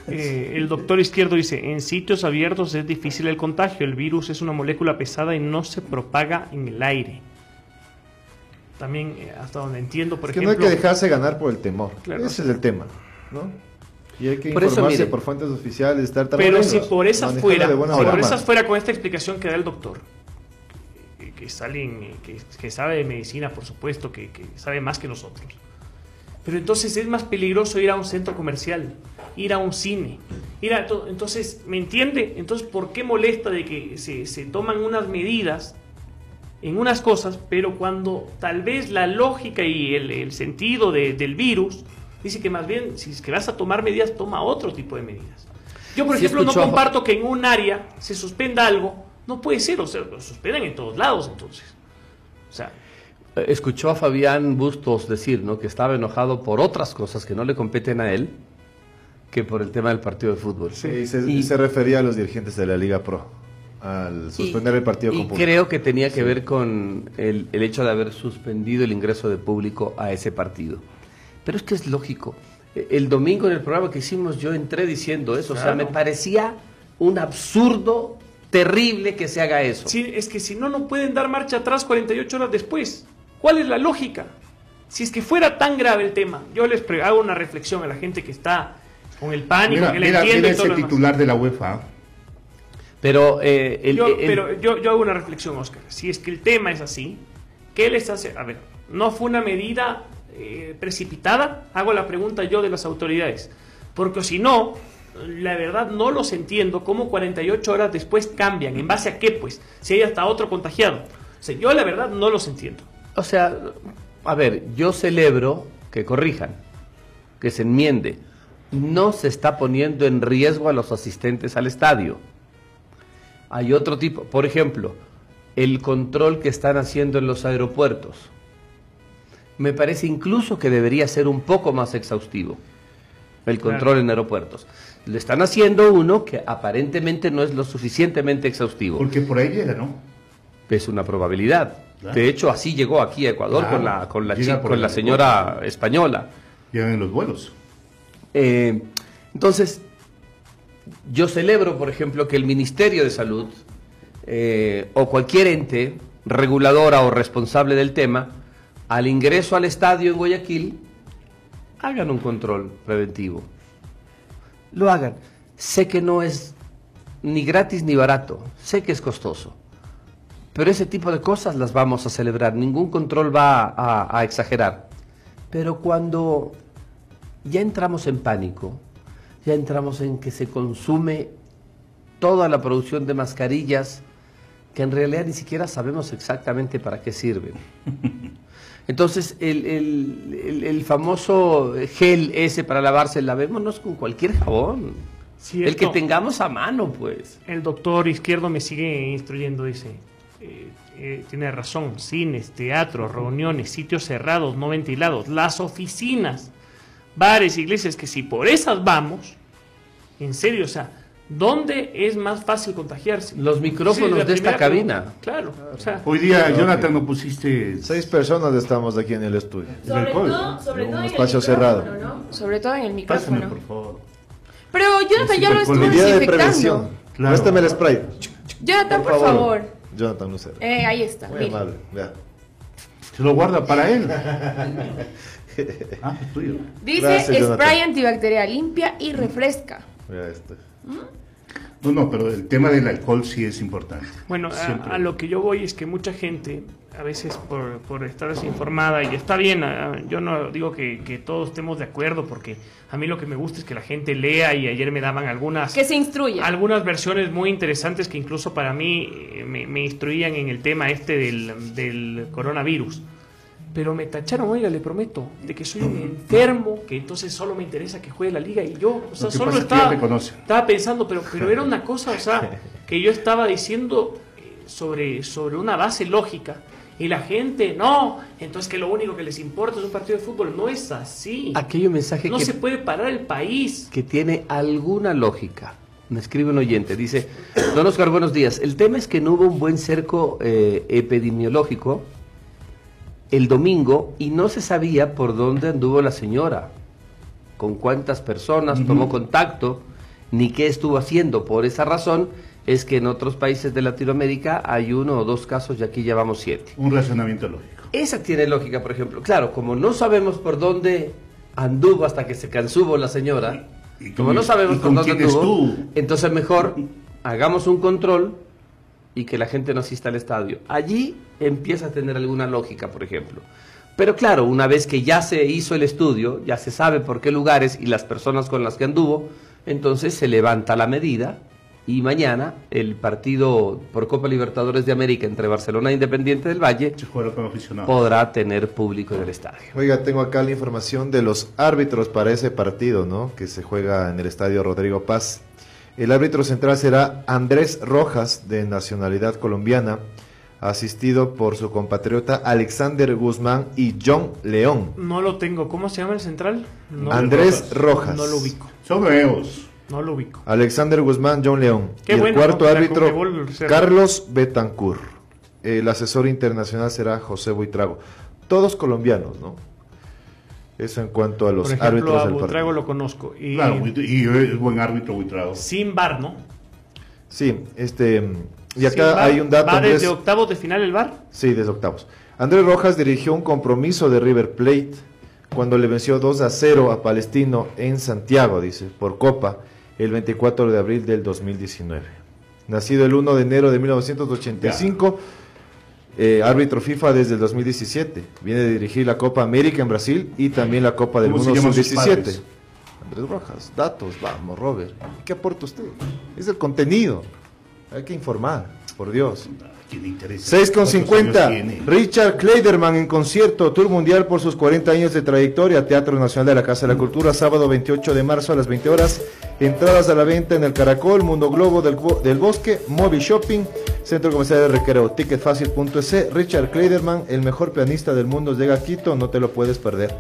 Eh, el doctor izquierdo dice, en sitios abiertos es difícil el contagio, el virus es una molécula pesada y no se propaga en el aire. También, eh, hasta donde entiendo, por Es que no hay ejemplo... que dejarse ganar por el temor. Claro. Ese es el tema, ¿no? Y hay que Por eso, informarse mire. por fuentes oficiales, estar Pero si por manejarlo fuera, si por esas fuera con esta explicación que da el doctor, que, que salen, que, que sabe de medicina, por supuesto, que, que sabe más que nosotros. Pero entonces es más peligroso ir a un centro comercial, ir a un cine, ir a to- entonces, ¿me entiende? Entonces, ¿por qué molesta de que se, se toman unas medidas en unas cosas, pero cuando tal vez la lógica y el, el sentido de- del virus dice que más bien, si es que vas a tomar medidas, toma otro tipo de medidas. Yo, por Sí ejemplo, no comparto que en un área se suspenda algo. No puede ser, o sea, lo suspenden en todos lados entonces. O sea, Eh, Escuchó a Fabián Bustos decir ¿no? que estaba enojado por otras cosas que no le competen a él que por el tema del partido de fútbol. Sí, se, Y- se refería a los dirigentes de la Liga Pro al suspender el partido y público. creo que tenía que ver con el, el hecho de haber suspendido el ingreso de público a ese partido. Pero es que es lógico. E- El domingo en el programa que hicimos yo entré diciendo eso. O sea, me parecía un absurdo terrible que se haga eso. si- es que si no, no pueden dar marcha atrás 48 horas después. ¿Cuál es la lógica? Si es que fuera tan grave el tema, yo les hago una reflexión a la gente que está con el pánico, Mira, que la mira, entiende mira ese titular de la UEFA. Pero, eh, el- yo, el- pero yo, yo hago una reflexión, Oscar. Si es que el tema es así, ¿qué les hace? A ver, no fue una medida eh, precipitada. Hago la pregunta yo de las autoridades. Porque si no, la verdad no los entiendo cómo 48 horas después cambian. ¿En base a qué, pues? Si hay hasta otro contagiado. Yo la verdad no los entiendo. O sea, a ver, yo celebro que corrijan, que se enmiende. No se está poniendo en riesgo a los asistentes al estadio. Hay otro tipo, por ejemplo, el control que están haciendo en los aeropuertos. Me parece incluso que debería ser un poco más exhaustivo el control Claro. en aeropuertos. Le están haciendo uno que aparentemente no es lo suficientemente exhaustivo. Porque por ahí llega, ¿no? Es una probabilidad. Claro. De hecho, así llegó aquí a Ecuador Claro. con la, con la, Llega chi- por con la señora aeropuerto. española. Llegan en los vuelos. Eh, entonces, yo celebro, por ejemplo, que el Ministerio de Salud eh, o cualquier ente reguladora o responsable del tema, al ingreso al estadio en Guayaquil, hagan un control preventivo. Lo hagan. Sé que no es ni gratis ni barato, sé que es costoso. Pero ese tipo de cosas las vamos a celebrar. Ningún control va a, a exagerar. Pero cuando ya entramos en pánico, ya entramos en que se consume toda la producción de mascarillas que en realidad ni siquiera sabemos exactamente para qué sirven. Entonces, el, el- el- el famoso gel ese para lavarse, lavémonos con cualquier jabón. El que tengamos a mano, pues. El doctor izquierdo me sigue instruyendo, dice. eh, eh, tiene razón. Cines, teatros, reuniones, sitios cerrados, no ventilados, las oficinas, bares, iglesias, que si por esas vamos, en serio, o sea, ¿dónde es más fácil contagiarse? Los micrófonos de esta cabina. pregunta. Claro, o sea, Hoy día. Jonathan, no pusiste. Seis personas estamos aquí en el estudio. Sobre todo, sobre Un todo en el espacio cerrado. ¿no? Sobre todo en el Pásame, micrófono. por favor. Pero Jonathan Sí, ya lo estuvo la Medida de desinfectando. prevención. Claro. Préstame el spray. Jonathan, por, favor. Jonathan Lucero. Eh, ahí está. Muy mira. amable, vea. Se lo guarda para él. ah, es tuyo. Dice Gracias, Jonathan. spray antibacterial limpia y refresca. Vea esto. No, no, pero el tema del alcohol sí es importante. Bueno, a, lo que yo voy es que mucha gente, a veces por, por estar desinformada, y está bien, yo no digo que, que todos estemos de acuerdo, porque a mí lo que me gusta es que la gente lea y ayer me daban algunas, Que se instruya. algunas versiones muy interesantes que incluso para mí eh, me, me instruían en el tema este del, del coronavirus. Pero me tacharon, oiga, le prometo, de que soy un enfermo, que entonces solo me interesa que juegue la liga y yo, o sea, solo estaba, estaba pensando, pero, pero era una cosa, o sea, que yo estaba diciendo eh, sobre, sobre una base lógica. Y la gente, no, entonces que lo único que les importa es un partido de fútbol. No es así. Un mensaje No que, se puede parar el país. que tiene alguna lógica. Me escribe un oyente, dice, Don Oscar, buenos días. El tema es que no hubo un buen cerco eh, epidemiológico el domingo y no se sabía por dónde anduvo la señora, con cuántas personas tomó contacto, ni qué estuvo haciendo. Por esa razón es que en otros países de Latinoamérica hay uno o dos casos y aquí ya vamos siete. Un razonamiento lógico. Esa tiene lógica, por ejemplo. Claro, como no sabemos por dónde anduvo hasta que se cansubo la señora, ¿Y- y como no sabemos por dónde anduvo, entonces mejor hagamos un control y que la gente no asista al estadio. Allí empieza a tener alguna lógica, por ejemplo. Pero claro, una vez que ya se hizo el estudio, ya se sabe por qué lugares y las personas con las que anduvo, entonces se levanta la medida y mañana el partido por Copa Libertadores de América entre Barcelona e Independiente del Valle podrá tener público en el estadio. Oiga, tengo acá la información de los árbitros para ese partido, ¿no? Que se juega en el estadio Rodrigo Paz. El árbitro central será Andrés Rojas, de nacionalidad colombiana, asistido por su compatriota Alexander Guzmán y John León. No lo tengo. ¿Cómo se llama el central? No, Andrés Rojas. no lo ubico. Son nuevos. No lo ubico. Alexander Guzmán, John León. Qué y el bueno, cuarto árbitro, Carlos Betancourt. El asesor internacional será José Buitrago. Todos colombianos, ¿no? Eso en cuanto a los Por ejemplo, árbitros a del lo conozco. Y Claro, y, y es buen árbitro, Buitrago. sin bar, ¿no? Sí, este. Y acá hay un dato. ¿Va Andrés- desde octavos de final el bar? Sí, desde octavos. Andrés Rojas dirigió un compromiso de River Plate cuando le venció 2 a 0 a Palestino en Santiago, dice, por Copa, el 24 de abril del 2019. Nacido el 1 de enero de 1985, eh, árbitro FIFA desde el 2017. Viene de dirigir la Copa América en Brasil y también la Copa del ¿Cómo se Mundo llaman sus Sub-17. padres? Andrés Rojas, datos, vamos, Robert. ¿Qué aporta usted? Es el contenido. Hay que informar, por Dios. ¿Quién le interesa? 6 con ¿Cuántos 50. años tiene? Richard Kleiderman en concierto, Tour Mundial por sus 40 años de trayectoria, Teatro Nacional de la Casa de la Cultura, sábado 28 de marzo a las 20 horas. Entradas a la venta en el Caracol, Mundo Globo del, Bo- del Bosque, Móvil Shopping, Centro Comercial de Recreo, Ticketfacil.es. Richard Kleiderman, el mejor pianista del mundo, llega a Quito, no te lo puedes perder.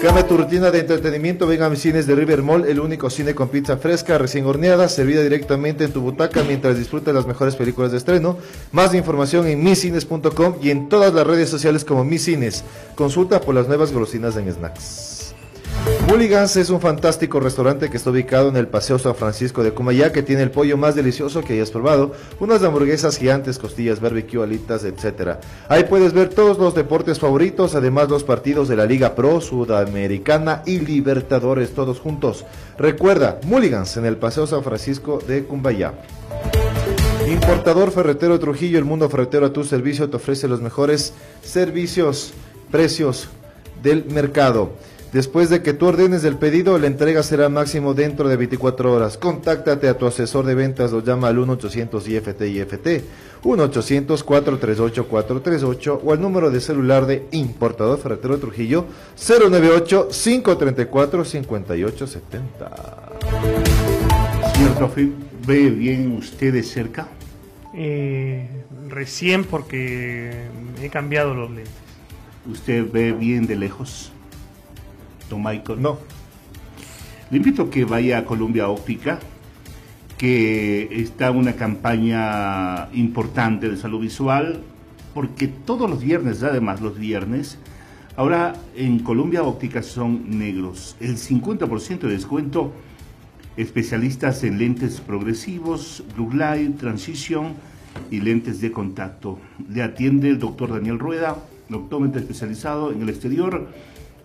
Cambia tu rutina de entretenimiento, venga a mis cines de River Mall, el único cine con pizza fresca, recién horneada, servida directamente en tu butaca mientras disfrutas las mejores películas de estreno. Más información en miscines.com y en todas las redes sociales como Mis Cines. Consulta por las nuevas golosinas en Snacks. Mulligans es un fantástico restaurante que está ubicado en el Paseo San Francisco de Cumayá, que tiene el pollo más delicioso que hayas probado, unas hamburguesas gigantes, costillas, barbecue, alitas, etc. Ahí puedes ver todos los deportes favoritos, además los partidos de la Liga Pro, Sudamericana y Libertadores, todos juntos. Recuerda, Mulligans en el Paseo San Francisco de Cumbayá. Importador Ferretero Trujillo, el mundo ferretero a tu servicio te ofrece los mejores servicios, precios del mercado. Después de que tú ordenes el pedido, la entrega será máximo dentro de 24 horas. Contáctate a tu asesor de ventas, lo llama al 1-800 IFT IFT, 1-800-438-438 o al número de celular de Importador Ferretero Trujillo, 098-534-5870. Señor profe, ¿ve bien usted de cerca? Eh, recién porque he cambiado los lentes. ¿Usted ve bien de lejos? Don Michael. No. Le invito a que vaya a Columbia Óptica, que está una campaña importante de salud visual, porque todos los viernes, además los viernes, ahora en Columbia Óptica son negros. El 50% de descuento especialistas en lentes progresivos, blue light, transición y lentes de contacto. Le atiende el doctor Daniel Rueda, optómetra especializado en el exterior,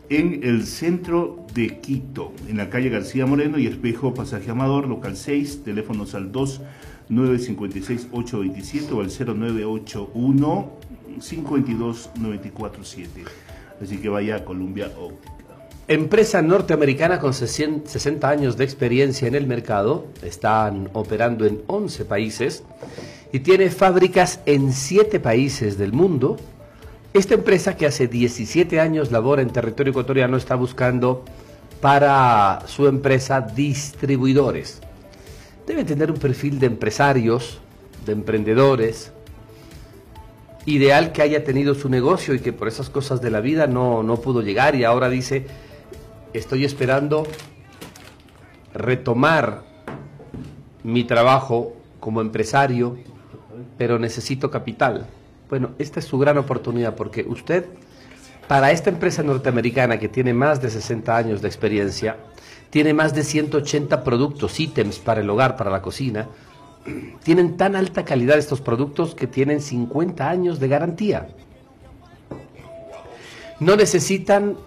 en el centro de Quito, en la calle García Moreno y Espejo Pasaje Amador, local 6, teléfonos al 2 956 827 o al 0981 522 947. Así que vaya a Columbia Óptica. Empresa norteamericana con 60 años de experiencia en el mercado, están operando en 11 países y tiene fábricas en 7 países del mundo. Esta empresa que hace 17 años labora en territorio ecuatoriano está buscando para su empresa distribuidores. Debe tener un perfil de empresarios, de emprendedores, ideal que haya tenido su negocio y que por esas cosas de la vida no, no pudo llegar y ahora dice, estoy esperando retomar mi trabajo como empresario, pero necesito capital. Bueno, esta es su gran oportunidad porque usted, para esta empresa norteamericana que tiene más de 60 años de experiencia, tiene más de 180 productos, ítems para el hogar, para la cocina, tienen tan alta calidad estos productos que tienen 50 años de garantía. No necesitan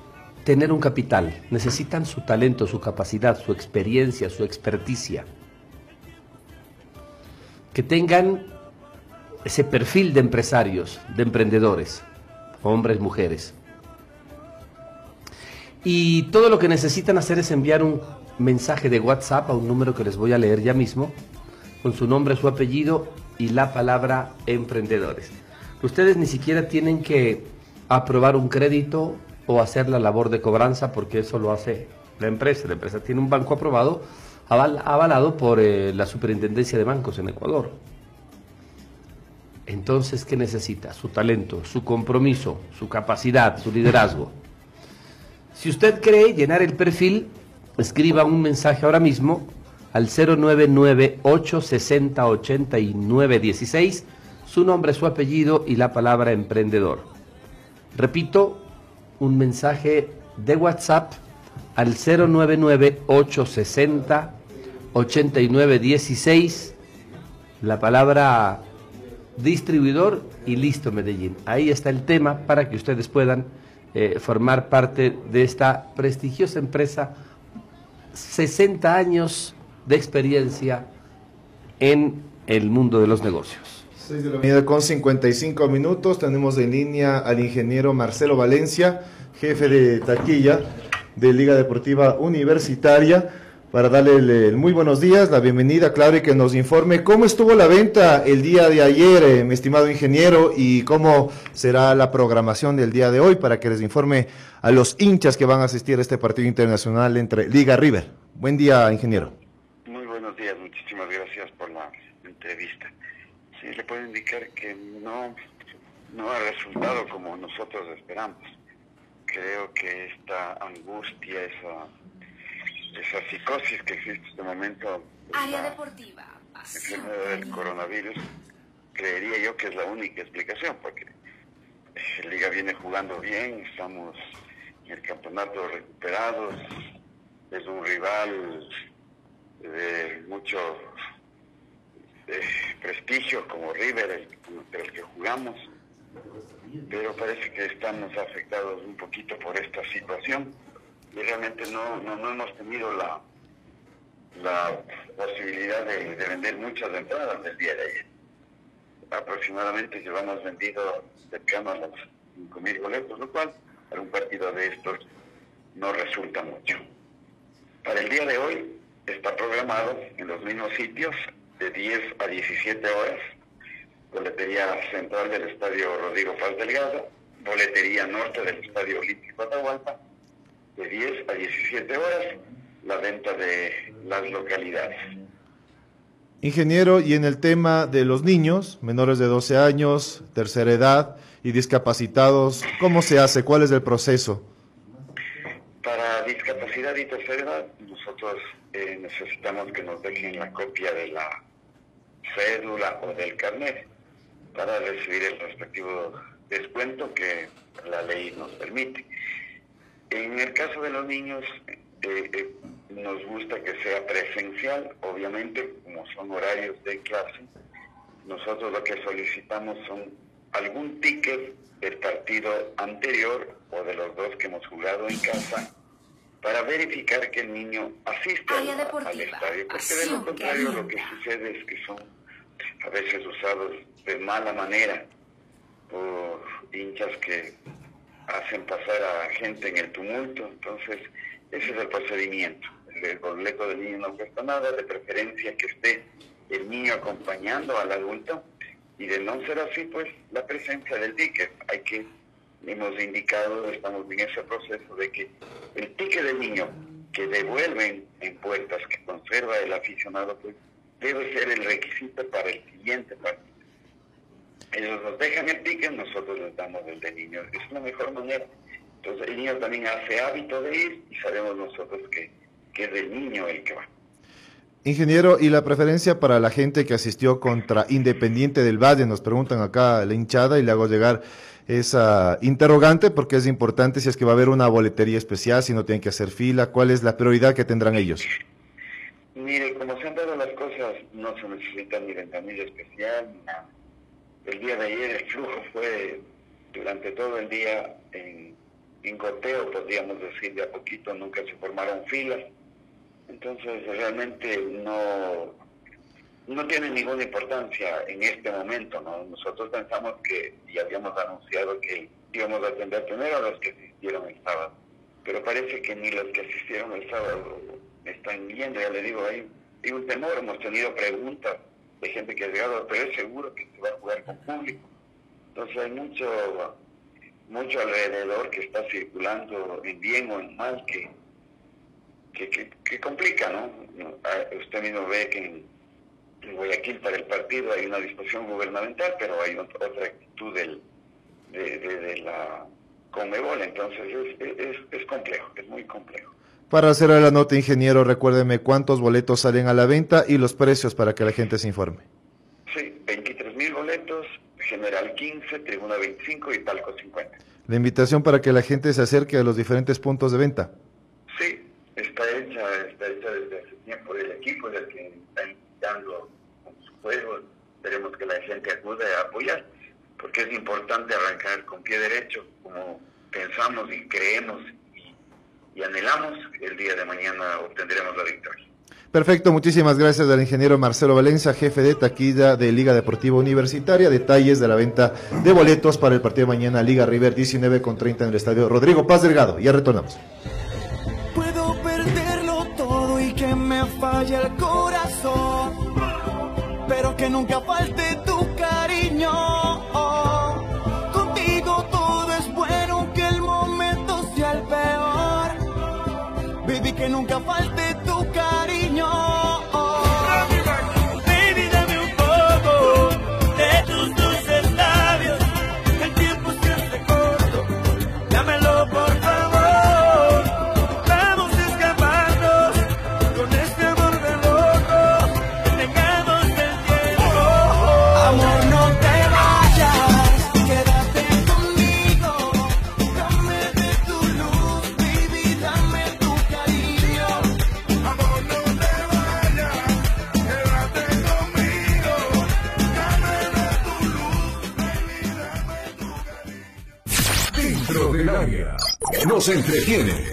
tener un capital, necesitan su talento, su capacidad, su experiencia, su experticia. Que tengan ese perfil de empresarios, de emprendedores, hombres, mujeres. Y todo lo que necesitan hacer es enviar un mensaje de WhatsApp a un número que les voy a leer ya mismo, con su nombre, su apellido y la palabra emprendedores. Ustedes ni siquiera tienen que aprobar un crédito o hacer la labor de cobranza porque eso lo hace la empresa. La empresa tiene un banco aprobado, aval- avalado por eh, la Superintendencia de Bancos en Ecuador. Entonces, ¿qué necesita? Su talento, su compromiso, su capacidad, su liderazgo. Si usted cree llenar el perfil, escriba un mensaje ahora mismo al 099-860-8916, su nombre, su apellido y la palabra emprendedor. Repito, un mensaje de WhatsApp al 099-860-8916, la palabra distribuidor y listo Medellín. Ahí está el tema para que ustedes puedan eh, formar parte de esta prestigiosa empresa 60 años de experiencia en el mundo de los negocios. 6 de la mañana con 55 minutos. Tenemos en línea al ingeniero Marcelo Valencia, jefe de taquilla de Liga Deportiva Universitaria, para darle el, muy buenos días, la bienvenida, claro, y que nos informe cómo estuvo la venta el día de ayer, eh, mi estimado ingeniero, y cómo será la programación del día de hoy para que les informe a los hinchas que van a asistir a este partido internacional entre Liga River. Buen día, ingeniero. Muy buenos días, muchísimas gracias por la entrevista. Sí, le puedo indicar que no, no ha resultado como nosotros esperamos. Creo que esta angustia, esa, esa psicosis que existe en este momento, Área la deportiva. enfermedad del coronavirus, creería yo que es la única explicación, porque la liga viene jugando bien, estamos en el campeonato recuperados, es un rival de mucho eh, prestigio como River, el, contra el que jugamos, pero parece que estamos afectados un poquito por esta situación realmente no, no, no hemos tenido la, la posibilidad de, de vender muchas entradas del día de ayer. Aproximadamente llevamos vendido cercano a los 5.000 boletos, lo cual para un partido de estos no resulta mucho. Para el día de hoy está programado en los mismos sitios de 10 a 17 horas, boletería central del Estadio Rodrigo Paz Delgado, boletería norte del Estadio Olímpico Atahualpa, de 10 a 17 horas, la venta de las localidades. Ingeniero, y en el tema de los niños, menores de 12 años, tercera edad y discapacitados, ¿cómo se hace? ¿Cuál es el proceso? Para discapacidad y tercera edad, nosotros eh, necesitamos que nos dejen la copia de la cédula o del carnet para recibir el respectivo descuento que la ley nos permite. En el caso de los niños, eh, eh, nos gusta que sea presencial, obviamente, como son horarios de clase. Nosotros lo que solicitamos son algún ticket del partido anterior o de los dos que hemos jugado en casa para verificar que el niño asiste al, al estadio, porque de lo contrario lo que sucede es que son a veces usados de mala manera por hinchas que hacen pasar a gente en el tumulto, entonces ese es el procedimiento. El boleto del niño no cuesta nada, de preferencia que esté el niño acompañando al adulto y de no ser así, pues la presencia del ticket. Hay que, hemos indicado, estamos en ese proceso de que el ticket del niño que devuelven en puertas, que conserva el aficionado, pues debe ser el requisito para el siguiente partido. Ellos nos dejan el ticket, nosotros les damos el del niño. Es la mejor manera. Entonces el niño también hace hábito de ir y sabemos nosotros que, que es del niño el que va. Ingeniero, ¿y la preferencia para la gente que asistió contra Independiente del Valle? Nos preguntan acá la hinchada y le hago llegar esa interrogante porque es importante si es que va a haber una boletería especial, si no tienen que hacer fila, ¿cuál es la prioridad que tendrán ellos? Mire, como se han dado las cosas, no se necesita ni ventanilla especial ni nada. El día de ayer el flujo fue durante todo el día en, en podríamos decir, de a poquito, nunca se formaron filas. Entonces realmente no, no tiene ninguna importancia en este momento. ¿no? Nosotros pensamos que, y habíamos anunciado que íbamos a atender primero a los que asistieron el sábado, pero parece que ni los que asistieron el sábado están yendo, ya le digo, hay un temor, hemos tenido preguntas de gente que ha llegado, pero es seguro que se va a jugar con público. Entonces hay mucho, mucho alrededor que está circulando en bien o en mal que, que, que, que complica, ¿no? Ah, Usted mismo ve que en, Guayaquil para el partido hay una disposición gubernamental, pero hay otra, otra actitud del, de, de, de la Conmebol, entonces es, es, es complejo, es muy complejo. Para hacer la nota, ingeniero, recuérdeme cuántos boletos salen a la venta y los precios para que la gente se informe. Sí, 23 mil boletos, General 15, Tribuna 25 y Palco 50. La invitación para que la gente se acerque a los diferentes puntos de venta. Sí, está hecha, está hecha desde hace tiempo. El equipo es el que está invitando con su juego. Esperemos que la gente acude a apoyar, porque es importante arrancar con pie derecho, como pensamos y creemos y, anhelamos. El día de mañana obtendremos la victoria. Perfecto, muchísimas gracias al ingeniero Marcelo Valencia, jefe de taquilla de Liga Deportiva Universitaria. Detalles de la venta de boletos para el partido de mañana, Liga River 19 con 30 en el estadio Rodrigo Paz Delgado. Ya retornamos. Puedo perderlo todo y que me falle el corazón, pero que nunca falte tu cariño. Que nunca falte Nos entretiene.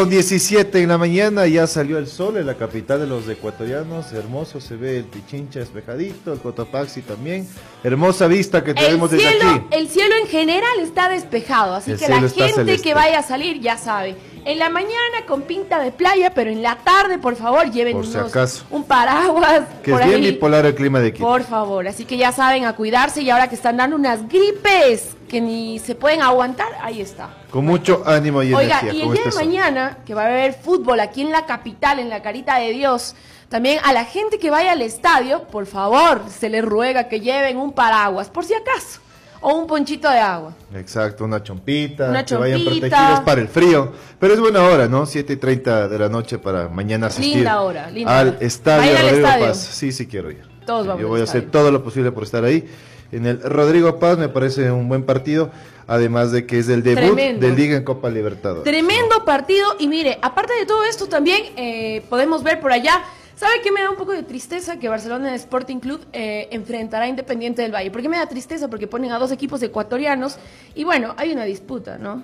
Con 17 en la mañana, ya salió el sol en la capital de los ecuatorianos. Hermoso se ve el Pichincha despejadito, el Cotopaxi también. Hermosa vista que El tenemos desde aquí. el cielo en general está despejado, así El que la gente celeste. que vaya a salir ya sabe. En la mañana con pinta de playa, pero en la tarde, por favor, lleven Por si unos- acaso. un paraguas. Que por es bien ahí. bipolar el clima de aquí. Por favor, así que ya saben a cuidarse y ahora que están dando unas gripes que ni se pueden aguantar, ahí está. Con mucho ánimo y Oiga, energía. y el día de este mañana, que va a haber fútbol aquí en la capital, en la Carita de Dios, también a la gente que vaya al estadio, por favor, se les ruega que lleven un paraguas, por si acaso, o un ponchito de agua. Exacto, una chompita, Una que vayan protegidos para el frío. Pero es buena hora, ¿no? 7 y 30 de la noche para mañana asistir Linda hora, linda al hora. estadio ¿Va a ir al Rodrigo estadio? Paz. Sí, sí quiero ir. Todos vamos Yo voy a hacer todo lo posible por estar ahí. En el Rodrigo Paz me parece un buen partido, además de que es el debut Tremendo. de Liga en Copa Libertadores. Tremendo partido y mire, aparte de todo esto también eh, podemos ver por allá, ¿sabe qué me da un poco de tristeza que Barcelona Sporting Club eh, enfrentará a Independiente del Valle? ¿Por qué me da tristeza? Porque ponen a dos equipos ecuatorianos y bueno, hay una disputa, ¿no?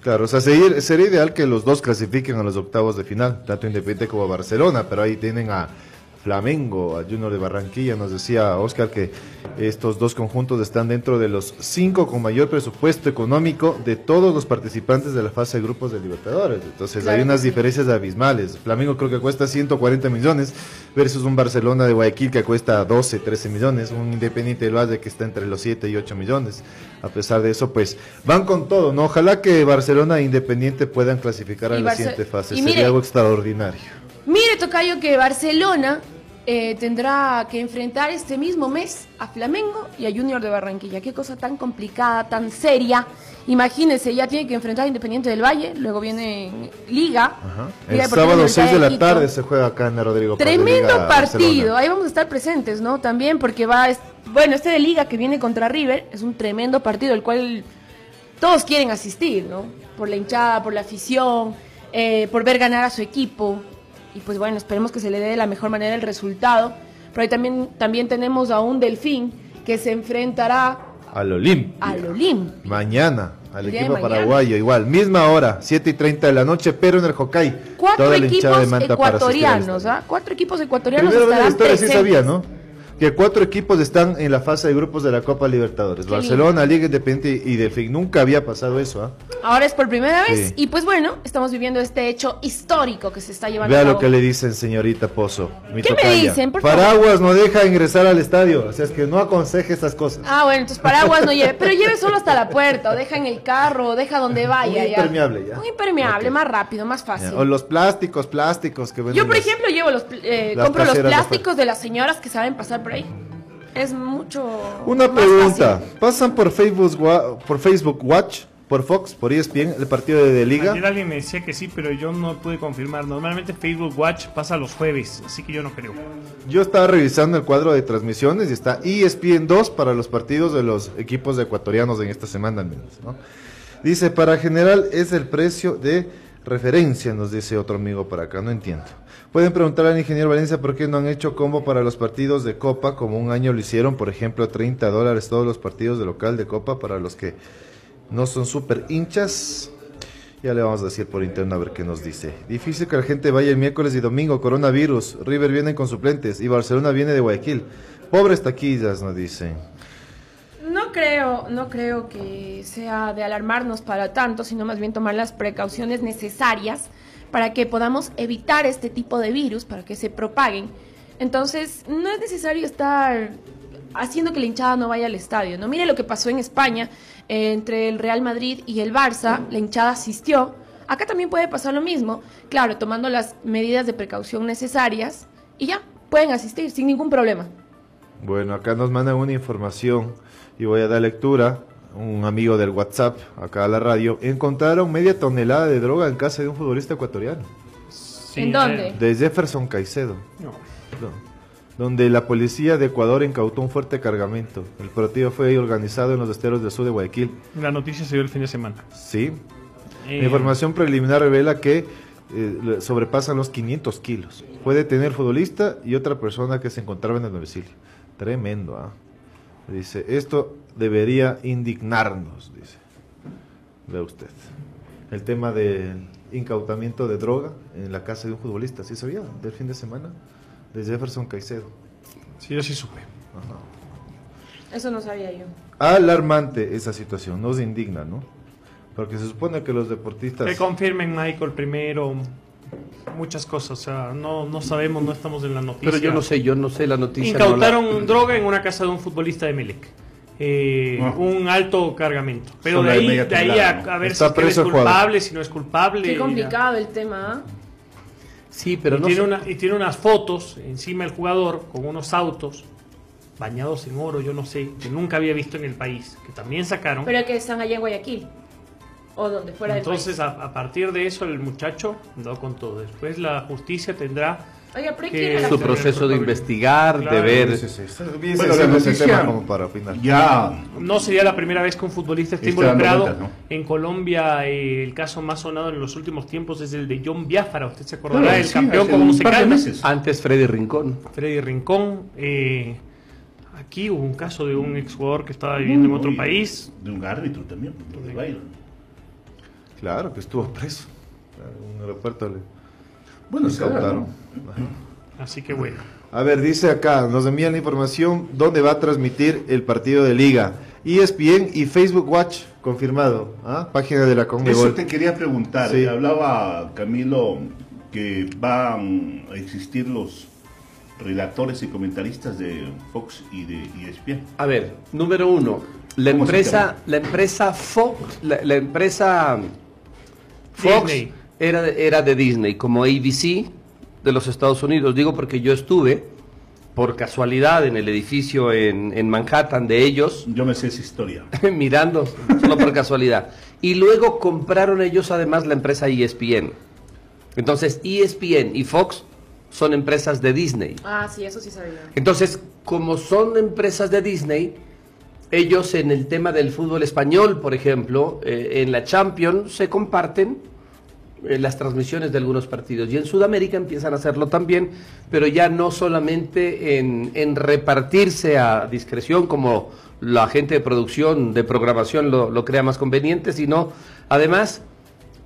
Claro, o sea, sería, sería ideal que los dos clasifiquen a los octavos de final, tanto Independiente como Barcelona, pero ahí tienen a Flamengo, a Junior de Barranquilla, nos decía Oscar que estos dos conjuntos están dentro de los cinco con mayor presupuesto económico de todos los participantes de la fase de grupos de Libertadores. Entonces Claro hay unas sí. diferencias abismales. Flamengo creo que cuesta 140 millones versus un Barcelona de Guayaquil que cuesta 12, 13 millones, un Independiente del Valle que está entre los 7 y 8 millones. A pesar de eso, pues van con todo, ¿no? Ojalá que Barcelona e Independiente puedan clasificar a Y la Barce- siguiente fase. Sería mire- algo extraordinario. Mire, Tocayo, que Barcelona eh, tendrá que enfrentar este mismo mes a Flamengo y a Junior de Barranquilla. Qué cosa tan complicada, tan seria. Imagínense, ya tiene que enfrentar a Independiente del Valle, luego viene Liga. El Liga sábado Universitaria 6 de la Quito. tarde se juega acá en el Rodrigo Tremendo Liga partido, Barcelona. ahí vamos a estar presentes, ¿no? También porque va, bueno, este de liga que viene contra River es un tremendo partido, el cual todos quieren asistir, ¿no? Por la hinchada, por la afición, eh, por ver ganar a su equipo. Y pues bueno, esperemos que se le dé de la mejor manera el resultado. Pero ahí también, también tenemos a un Delfín que se enfrentará Al Olimpo. al Olim. Mañana, al equipo paraguayo, igual, misma hora, 7 y 30 de la noche, pero en el Hokkaido. Cuatro la hinchada equipos ecuatorianos, ¿ah? Cuatro equipos ecuatorianos Primero la estarán sí sabía, ¿no? Que cuatro equipos están en la fase de grupos de la Copa Libertadores. Qué Barcelona, Liga Independiente y Delfín. Nunca había pasado eso, ¿ah? Ahora es por primera vez Sí. y pues bueno, estamos viviendo este hecho histórico que se está llevando Vea a lo cabo. que le dicen, señorita Pozo. mi ¿Qué me dicen? Por favor. Paraguas no deja ingresar al estadio. O sea, es que no aconseje estas cosas. Ah, bueno, entonces paraguas no lleve, pero lleve solo hasta la puerta, o deja en el carro, o deja donde vaya. Un impermeable, ya. Un impermeable, más rápido, más fácil. O los plásticos, plásticos que venden Yo, por las- ejemplo, llevo los, eh, compro los caseras de plásticos de las señoras que saben pasar por ahí. Es mucho. Una más pregunta. fácil. ¿Pasan por Facebook, por Facebook Watch, por Fox, por ESPN, el partido de, de Liga? Ayer alguien me decía que sí, pero yo no pude confirmar. Normalmente Facebook Watch pasa los jueves, así que yo no creo. Yo estaba revisando el cuadro de transmisiones y está ESPN 2 para los partidos de los equipos ecuatorianos en esta semana al menos. ¿no? Dice, para general es el precio de referencia, nos dice otro amigo por acá, no entiendo. Pueden preguntar al ingeniero Valencia por qué no han hecho combo para los partidos de Copa, como un año lo hicieron, por ejemplo, 30 dólares todos los partidos de local de Copa para los que no son súper hinchas. Ya le vamos a decir por interno a ver qué nos dice. Difícil que la gente vaya el miércoles y domingo, coronavirus. River viene con suplentes y Barcelona viene de Guayaquil. Pobres taquillas, nos dicen. No creo, no creo que sea de alarmarnos para tanto, sino más bien tomar las precauciones necesarias para que podamos evitar este tipo de virus, para que se propaguen. Entonces, no es necesario estar haciendo que la hinchada no vaya al estadio. No mire lo que pasó en España eh, entre el Real Madrid y el Barça, la hinchada asistió. Acá también puede pasar lo mismo, claro, tomando las medidas de precaución necesarias y ya, pueden asistir sin ningún problema. Bueno, acá nos mandan una información y voy a dar lectura. Un amigo del WhatsApp, acá a la radio, encontraron media tonelada de droga en casa de un futbolista ecuatoriano. ¿En dónde? De Jefferson Caicedo. No. No. Donde la policía de Ecuador incautó un fuerte cargamento. El partido fue organizado en los esteros del sur de Guayaquil. La noticia se dio el fin de semana. Sí. Eh, La información preliminar revela que eh, sobrepasan los 500 kilos. Fue detenido el futbolista y otra persona que se encontraba en el domicilio. Tremendo, ¿ah? Dice, esto debería indignarnos, dice. Ve usted. El tema de incautamiento de droga en la casa de un futbolista, ¿sí sabía? Del fin de semana, de Jefferson Caicedo. Sí, yo sí supe. Eso no sabía yo. Alarmante esa situación, nos indigna, ¿no? Porque se supone que los deportistas... Que confirmen, Michael, primero muchas cosas. O sea, no, no sabemos, no estamos en la noticia. Pero yo no sé, yo no sé la noticia. Incautaron no la- droga en una casa de un futbolista de Melec. Eh, Ah. Un alto cargamento. Pero de ahí, de ahí a, a ver Está si es, el culpable, si no es culpable. Qué complicado el tema, ¿ah? Sí, pero y, no tiene sé- una- y tiene unas fotos encima del jugador con unos autos bañados en oro, yo no sé, que nunca había visto en el país, que también sacaron. Pero que están allá en Guayaquil. O donde fuera del país. Entonces, a, a partir de eso, el muchacho andó con todo. Después la justicia tendrá Oiga, pero ¿y que- quién era la su proceso de investigar, Claro, de ver. Sí. Bien Bueno, la noticia como para opinar. Ya No sería la primera vez que un futbolista esté Está involucrado. ¿no? En Colombia, eh, el caso más sonado en los últimos tiempos es el de John Biafara. Usted se acordará, Claro, el sí, campeón como se par de calma. meses. Antes Freddy Rincón. Freddy Rincón. eh, aquí hubo un caso de un exjugador que estaba viviendo en otro país. De un árbitro también, de Byron. Claro, que estuvo preso. En un aeropuerto le Bueno, incautaron. Así que bueno. A ver, dice acá, nos envían la información dónde va a transmitir el partido de liga. ESPN y Facebook Watch, confirmado. ¿ah? Página de la Eso Conmebol. te quería preguntar. Sí. Hablaba Camilo que van a existir los redactores y comentaristas de Fox y de ESPN. A ver, número uno, la ¿Cómo se empresa, la empresa Fox, la, la empresa Fox Disney. era de, era de Disney, como ABC de los Estados Unidos. Digo porque yo estuve por casualidad en el edificio en, en Manhattan de ellos, Yo me sé esa historia. mirando, solo por casualidad. Y luego compraron ellos además la empresa ESPN. Entonces, ESPN y Fox son empresas de Disney. Ah, sí, eso sí sabía. Entonces, como son empresas de Disney, ellos en el tema del fútbol español, por ejemplo, eh, en la Champions se comparten eh, las transmisiones de algunos partidos. Y en Sudamérica empiezan a hacerlo también, pero ya no solamente en, repartirse a discreción como la gente de producción, de programación lo, lo crea más conveniente, sino además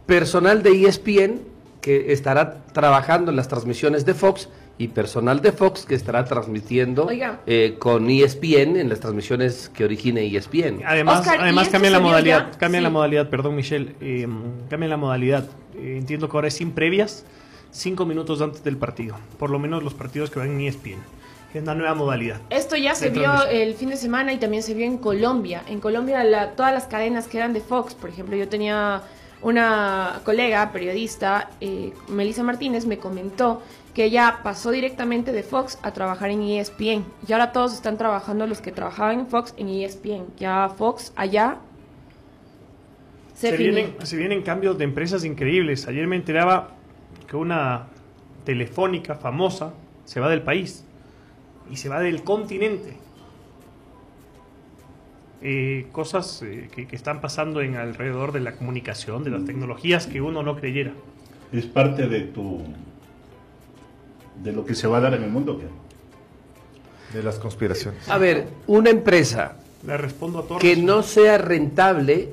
personal de ESPN que estará trabajando en las transmisiones de Fox y personal de Fox que estará transmitiendo eh, con ESPN en las transmisiones que origine ESPN. Además, Oscar, ¿y además esto cambian la modalidad, ya? cambian la modalidad, perdón Michelle, eh, cambian la modalidad. Eh, entiendo que ahora es sin previas, cinco minutos antes del partido, por lo menos los partidos que van en ESPN. Es una nueva modalidad. Esto ya se vio el fin de semana y también se vio en Colombia. En Colombia la- todas las cadenas que eran de Fox, por ejemplo, yo tenía una colega periodista, eh, Melissa Martínez, me comentó que ella pasó directamente de Fox a trabajar en ESPN. Y ahora todos están trabajando, los que trabajaban en Fox, en ESPN. Ya Fox allá se, Se vienen, se vienen cambios de empresas increíbles. Ayer me enteraba que una telefónica famosa se va del país y se va del continente. Eh, cosas eh, que, que están pasando en alrededor de la comunicación, de las tecnologías que uno no creyera. Es parte de tu de lo que se va a dar en el mundo. ¿qué? De las conspiraciones. A ver, una empresa Le respondo a todos. que no sea rentable,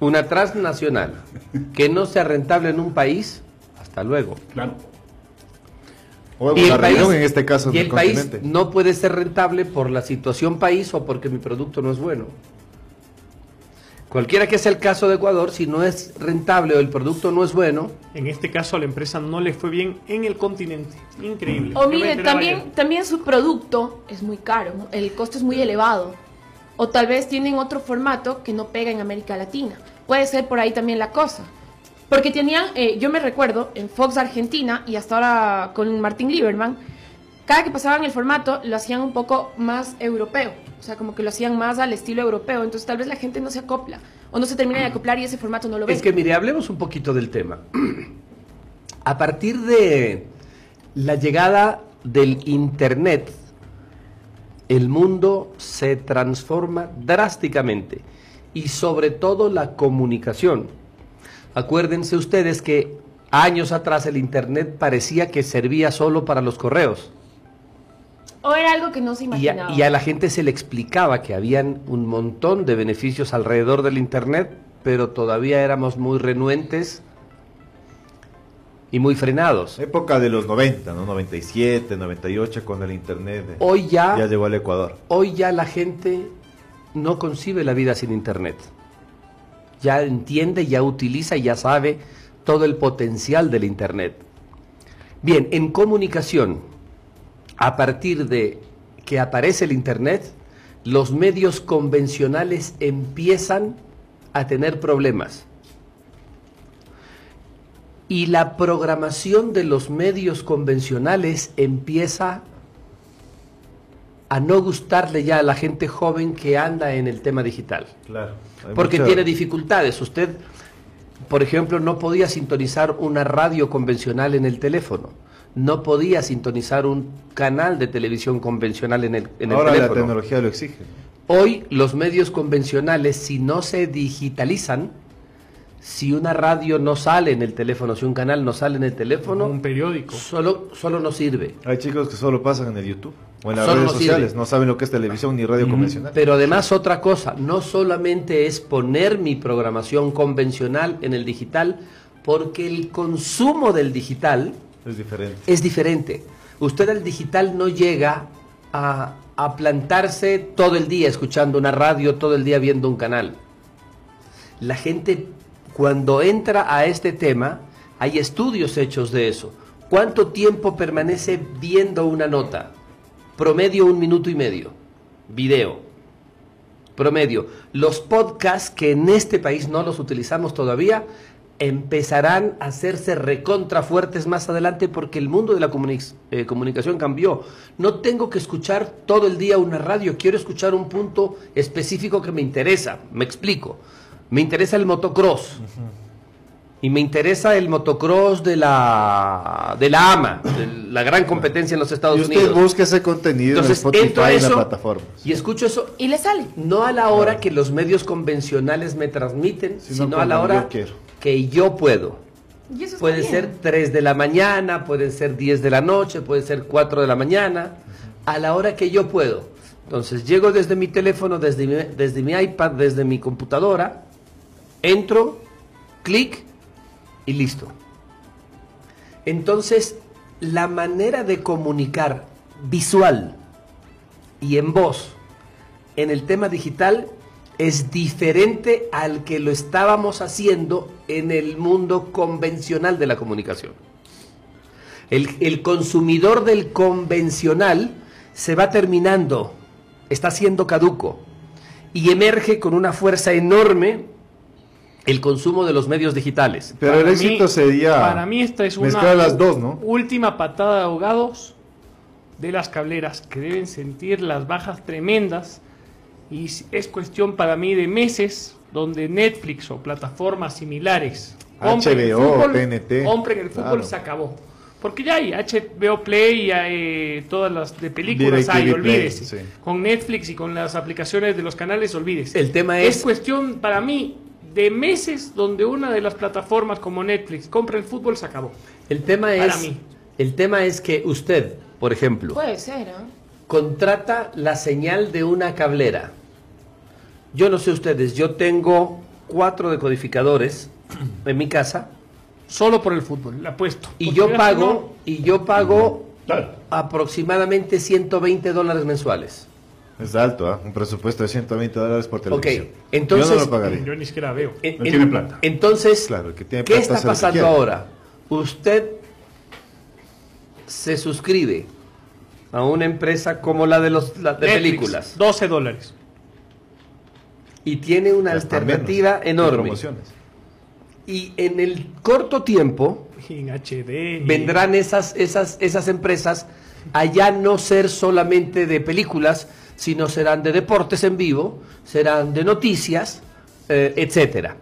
una transnacional, que no sea rentable en un país, hasta luego. Claro. O Y una el país- en este caso y el país no puede ser rentable por la situación país o porque mi producto no es bueno. Cualquiera que sea el caso de Ecuador, si no es rentable o el producto no es bueno, En este caso a la empresa no le fue bien en el continente. Increíble. O mire, también, también su producto es muy caro, ¿no? el costo es muy elevado. O tal vez tienen otro formato que no pega en América Latina. Puede ser por ahí también la cosa. Porque tenían, eh, yo me recuerdo, en Fox Argentina y hasta ahora con Martín Lieberman, cada que pasaban el formato lo hacían un poco más europeo. O sea, como que lo hacían más al estilo europeo. Entonces tal vez la gente no se acopla. O no se termina de acoplar y ese formato no lo ve. Es que mire, hablemos un poquito del tema. A partir de la llegada del Internet, el mundo se transforma drásticamente y sobre todo la comunicación. Acuérdense ustedes que años atrás el Internet parecía que servía solo para los correos. O era algo que no se Y imaginaba. a, y a la gente se le explicaba que habían un montón de beneficios alrededor del Internet, pero todavía éramos muy renuentes y muy frenados. Época de los 90, ¿no? 97, 98, con el internet. Hoy ya, Ya llegó al Ecuador. hoy ya la gente no concibe la vida sin internet. Ya entiende, ya utiliza y ya sabe todo el potencial del internet. Bien, en comunicación, a partir de que aparece el internet, los medios convencionales empiezan a tener problemas. Y la programación de los medios convencionales empieza a no gustarle ya a la gente joven que anda en el tema digital. Claro. Porque tiene dificultades. Usted, por ejemplo, no podía sintonizar una radio convencional en el teléfono. No podía sintonizar un canal de televisión convencional en el, en el Ahora la teléfono. tecnología lo exige. Hoy los medios convencionales, si no se digitalizan, si una radio no sale en el teléfono, si un canal no sale en el teléfono, Un periódico. solo, solo no sirve. Hay chicos que solo pasan en el YouTube o en las Solo redes no sociales. sirve. No saben lo que es televisión ni radio convencional. Pero además otra cosa, no solamente es poner mi programación convencional en el digital, porque el consumo del digital Es diferente. es diferente. Usted al digital no llega a, a plantarse todo el día escuchando una radio, todo el día viendo un canal. La gente cuando entra a este tema, hay estudios hechos de eso. ¿Cuánto tiempo permanece viendo una nota? Promedio un minuto y medio. Video. Promedio. Los podcasts que en este país no los utilizamos todavía empezarán a hacerse recontra fuertes más adelante porque el mundo de la comuni- eh, comunicación cambió. No tengo que escuchar todo el día una radio, quiero escuchar un punto específico que me interesa. Me explico. Me interesa el motocross. Y me interesa el motocross de la de la AMA, de la gran competencia en los Estados Y usted Unidos. busca ese contenido Entonces, en Spotify entro a y en la eso plataforma. y escucho eso Y le sale. no a la hora que los medios convencionales me transmiten, Sino sino a la hora yo quiero. Que yo puedo. Y eso Puede bien. ser 3 de la mañana, pueden ser 10 de la noche, puede ser 4 de la mañana, a la hora que yo puedo. Entonces llego desde mi teléfono, desde mi, desde mi iPad, desde mi computadora, entro, clic y listo. Entonces, la manera de comunicar visual y en voz en el tema digital es diferente al que lo estábamos haciendo en el mundo convencional de la comunicación. El, el consumidor del convencional se va terminando, está siendo caduco y emerge con una fuerza enorme el consumo de los medios digitales. Pero Para el éxito mí- sería Para mí esta es una las dos, ¿no? última patada de ahogados de las cableras que deben sentir las bajas tremendas y es cuestión para mí de meses donde Netflix o plataformas similares compren el HBO, fútbol, TNT, compren el fútbol claro. se acabó. Porque ya hay HBO Play hay eh, todas las de películas hay, Play, olvídese. sí. Con Netflix y con las aplicaciones de los canales, olvídese. El tema es es- cuestión para mí de meses donde una de las plataformas como Netflix compra el fútbol se acabó. El tema Para es, mí. el tema es que usted, por ejemplo, Puede ser, ¿ah? Contrata la señal de una cablera. Yo no sé ustedes, yo tengo cuatro decodificadores en mi casa Solo por el fútbol, le apuesto. y yo pago y yo pago Claro. aproximadamente 120 dólares mensuales. Es alto, ¿ah? Un presupuesto de 120 dólares por Ok, televisión. entonces- Yo no lo pagaría. yo ni siquiera veo. En- No en- tiene plata. Entonces, Claro, que tiene ¿qué plata está pasando ahora? Usted se suscribe a una empresa como la de los la de Netflix, películas 12 dólares. y tiene una Hasta alternativa menos, enorme. Y en el corto tiempo En HD. vendrán esas, esas, esas empresas a ya no ser solamente de películas, sino serán de deportes en vivo, serán de noticias, eh, etcétera.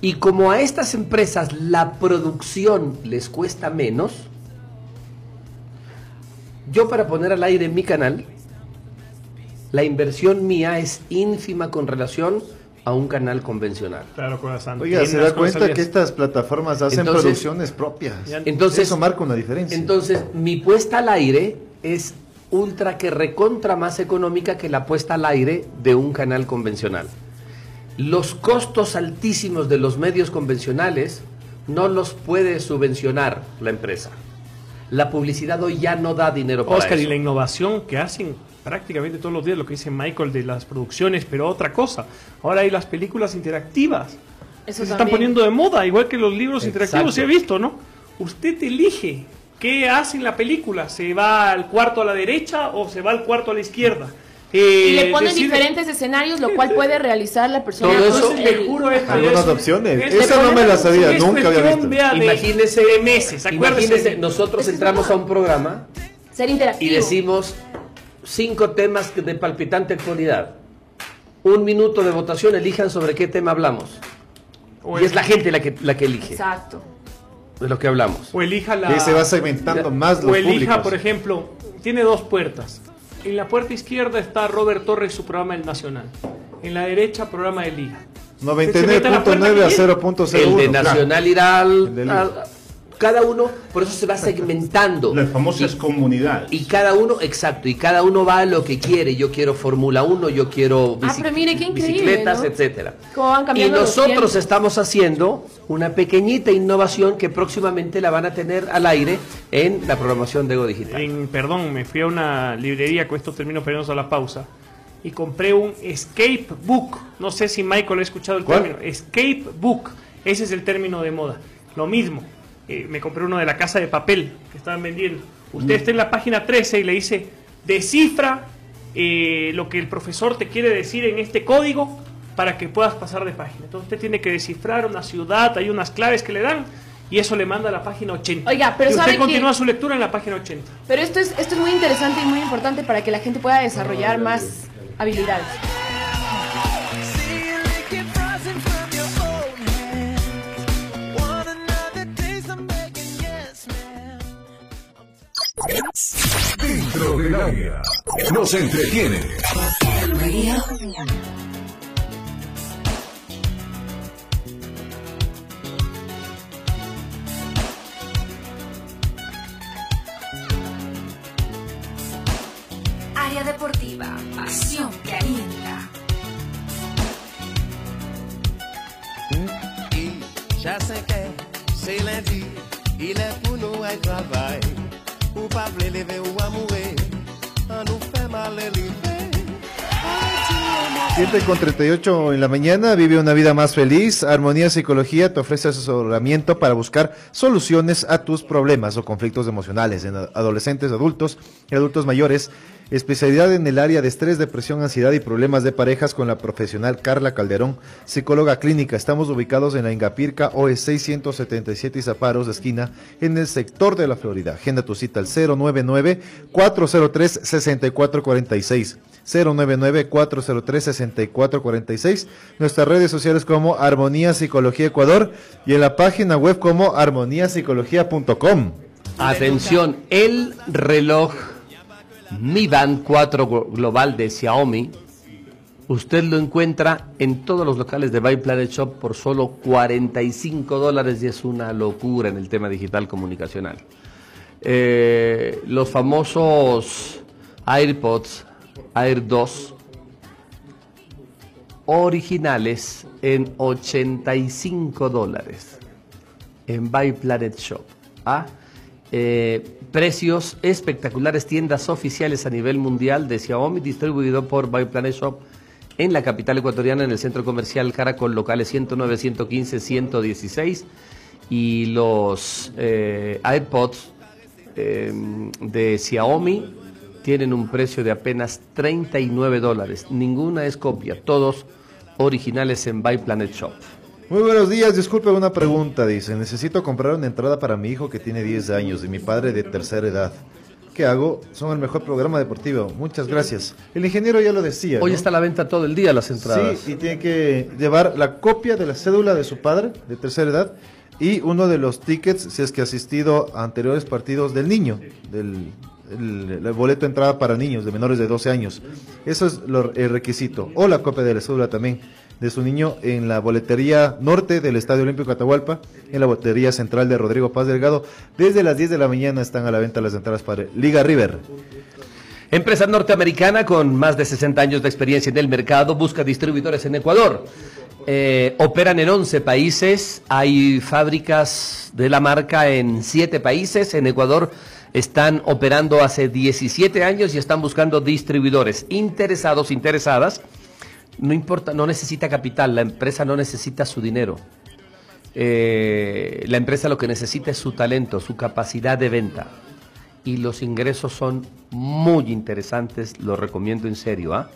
Y como a estas empresas la producción les cuesta menos, yo para poner al aire mi canal, la inversión mía es ínfima con relación a un canal convencional. Claro, con las Oiga, ¿se da cuenta que estas plataformas hacen Entonces- producciones propias? Entonces, Eso marca una diferencia. Entonces, mi puesta al aire es ultra que recontra más económica que la puesta al aire de un canal convencional. Los costos altísimos de los medios convencionales no los puede subvencionar la empresa. La publicidad hoy ya no da dinero para Oscar, y la innovación que hacen prácticamente todos los días, lo que dice Michael de las producciones, pero otra cosa. Ahora hay las películas interactivas. Eso se están poniendo de moda, igual que los libros Exacto. interactivos, se ha visto, ¿no? Usted elige qué hace en la película. ¿Se va al cuarto a la derecha o se va al cuarto a la izquierda? Eh, Y le ponen decide- diferentes escenarios, lo cual puede realizar la persona. Todo eso- Le el- juro, es- Algunas es- opciones. es- Esa no me la sabía, nunca había visto. de- Imagínese, de meses, imagínese, nosotros entramos a un programa Ser interactivo. y decimos cinco temas de palpitante actualidad. Un minuto de votación, elijan sobre qué tema hablamos. O Y es la gente la que, la que elige Exacto. de lo que hablamos. O elija la. Y se va segmentando más los O elija, públicos. por ejemplo, tiene dos puertas. En la puerta izquierda está Robert Torres, su programa El Nacional. En la derecha, programa de Liga. 99.9 a 0.01. El de claro. Nacional irá al, al- cada uno, por eso se va segmentando. Las famosas comunidades. Y cada uno, exacto, y cada uno va a lo que quiere. Yo quiero Fórmula 1, yo quiero Ah, bici- mire, bicicletas, ¿no? etcétera. Cómo van Y nosotros estamos haciendo una pequeñita innovación que próximamente la van a tener al aire en la programación de Ego Digital. En, perdón, me fui a una librería, con esto termino poniéndonos a la pausa. Y compré un Escape Book. No sé si Michael ha escuchado el ¿Cuál? término. Escape Book. Ese es el término de moda. Lo mismo. Eh, me compré uno de la casa de papel que estaban vendiendo. Usted está en la página 13 y le dice, descifra eh, lo que el profesor te quiere decir en este código para que puedas pasar de página. Entonces usted tiene que descifrar una ciudad, hay unas claves que le dan y eso le manda a la página 80. Oiga, pero y ¿sabe usted que- continúa su lectura en la página 80. Pero esto es, esto es muy interesante y muy importante para que la gente pueda desarrollar más habilidades. Dentro del área. Nos entretiene. Área deportiva, pasión que alienta. Já sei que, c'est lundi, il est pour nous travail. Ou pas vle lever ou amourer, à nous fait mal élever. 7 con 38 en la mañana, vive una vida más feliz. Armonía Psicología te ofrece asesoramiento para buscar soluciones a tus problemas o conflictos emocionales en adolescentes, adultos y adultos mayores. Especialidad en el área de estrés, depresión, ansiedad y problemas de parejas con la profesional Carla Calderón, psicóloga clínica. Estamos ubicados en la Ingapirca OE 677 Zaparos de esquina en el sector de la Florida. Agenda tu cita al 099 403 6446. 099-403-6446, nuestras redes sociales como Armonía Psicología Ecuador y en la página web como armoniapsicología.com. Atención, el reloj Mi Band 4 glo- global de Xiaomi, usted lo encuentra en todos los locales de Buy Planet Shop por solo 45 dólares y es una locura en el tema digital comunicacional. Eh, los famosos AirPods Air 2 originales en 85 dólares en Buy Planet Shop. ¿ah? Eh, precios espectaculares, tiendas oficiales a nivel mundial de Xiaomi, distribuido por Buy Planet Shop en la capital ecuatoriana, en el centro comercial Caracol, locales 109, 115, 116. Y los eh, iPods eh, de Xiaomi tienen un precio de apenas 39 dólares. Ninguna es copia, todos originales en Planet Shop. Muy buenos días, disculpe una pregunta, dice, necesito comprar una entrada para mi hijo que tiene 10 años y mi padre de tercera edad. ¿Qué hago? Son el mejor programa deportivo. Muchas gracias. El ingeniero ya lo decía. Hoy ¿no? está a la venta todo el día las entradas. Sí, y tiene que llevar la copia de la cédula de su padre de tercera edad y uno de los tickets si es que ha asistido a anteriores partidos del niño, del el, el boleto de entrada para niños de menores de 12 años. Eso es lo- el requisito. O la copia de la cédula también de su niño en la boletería norte del Estadio Olímpico Atahualpa, en la boletería central de Rodrigo Paz Delgado. Desde las 10 de la mañana están a la venta las entradas para Liga River. Empresa norteamericana con más de 60 años de experiencia en el mercado busca distribuidores en Ecuador. Eh, operan en 11 países, hay fábricas de la marca en 7 países, en Ecuador están operando hace 17 años y están buscando distribuidores interesados, interesadas. No importa, no necesita capital, la empresa no necesita su dinero. Eh, la empresa lo que necesita es su talento, su capacidad de venta. Y los ingresos son muy interesantes, lo recomiendo en serio. ¿ah?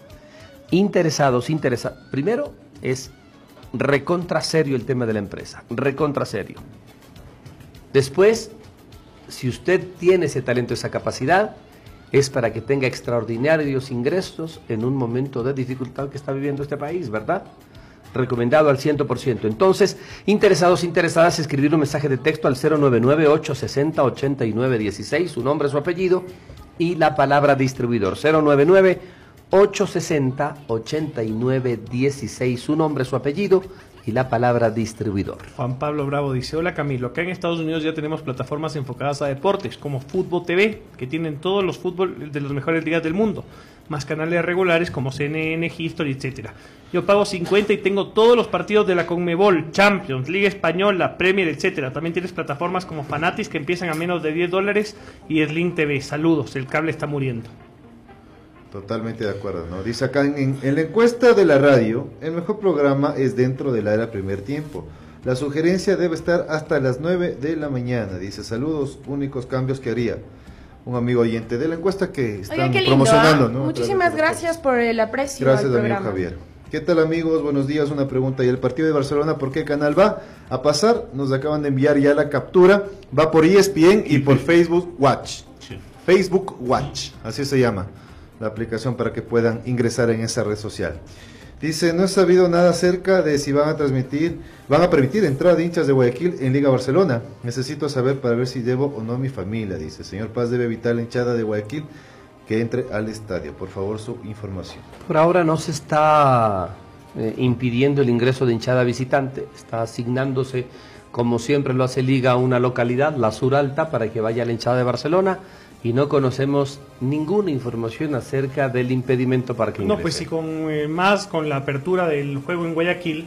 Interesados, interesados. Primero es recontra serio el tema de la empresa, recontra serio. Después, si usted tiene ese talento, esa capacidad, es para que tenga extraordinarios ingresos en un momento de dificultad que está viviendo este país, ¿verdad? Recomendado al 100%. Entonces, interesados, interesadas, escribir un mensaje de texto al 099-860-8916, su nombre, su apellido y la palabra distribuidor. 099-860-8916, su nombre, su apellido y la palabra distribuidor. Juan Pablo Bravo dice, hola Camilo, acá en Estados Unidos ya tenemos plataformas enfocadas a deportes como Fútbol TV, que tienen todos los fútbol de las mejores ligas del mundo, más canales regulares como CNN, History, etcétera. Yo pago 50 y tengo todos los partidos de la Conmebol, Champions, Liga Española, Premier, etcétera. También tienes plataformas como Fanatis que empiezan a menos de 10 dólares y Sling TV. Saludos, el cable está muriendo. Totalmente de acuerdo, ¿no? Dice acá en, en la encuesta de la radio, el mejor programa es dentro de la era primer tiempo. La sugerencia debe estar hasta las 9 de la mañana. Dice, saludos, únicos cambios que haría. Un amigo oyente de la encuesta que están lindo. promocionando, ¿ah? ¿no? Muchísimas gracias por el aprecio Gracias, al amigo programa. Javier. ¿Qué tal, amigos? Buenos días. Una pregunta. ¿Y el partido de Barcelona por qué canal va a pasar? Nos acaban de enviar ya la captura. Va por ESPN y por Facebook Watch. Facebook Watch, así se llama la aplicación para que puedan ingresar en esa red social. Dice, no he sabido nada acerca de si van a transmitir, van a permitir entrada de hinchas de Guayaquil en Liga Barcelona. Necesito saber para ver si llevo o no a mi familia, dice. Señor Paz debe evitar la hinchada de Guayaquil que entre al estadio. Por favor, su información. Por ahora no se está eh, impidiendo el ingreso de hinchada visitante, está asignándose, como siempre lo hace Liga, a una localidad, la Sur Alta, para que vaya la hinchada de Barcelona y no conocemos ninguna información acerca del impedimento para que No, pues si con eh, más con la apertura del juego en Guayaquil, eh,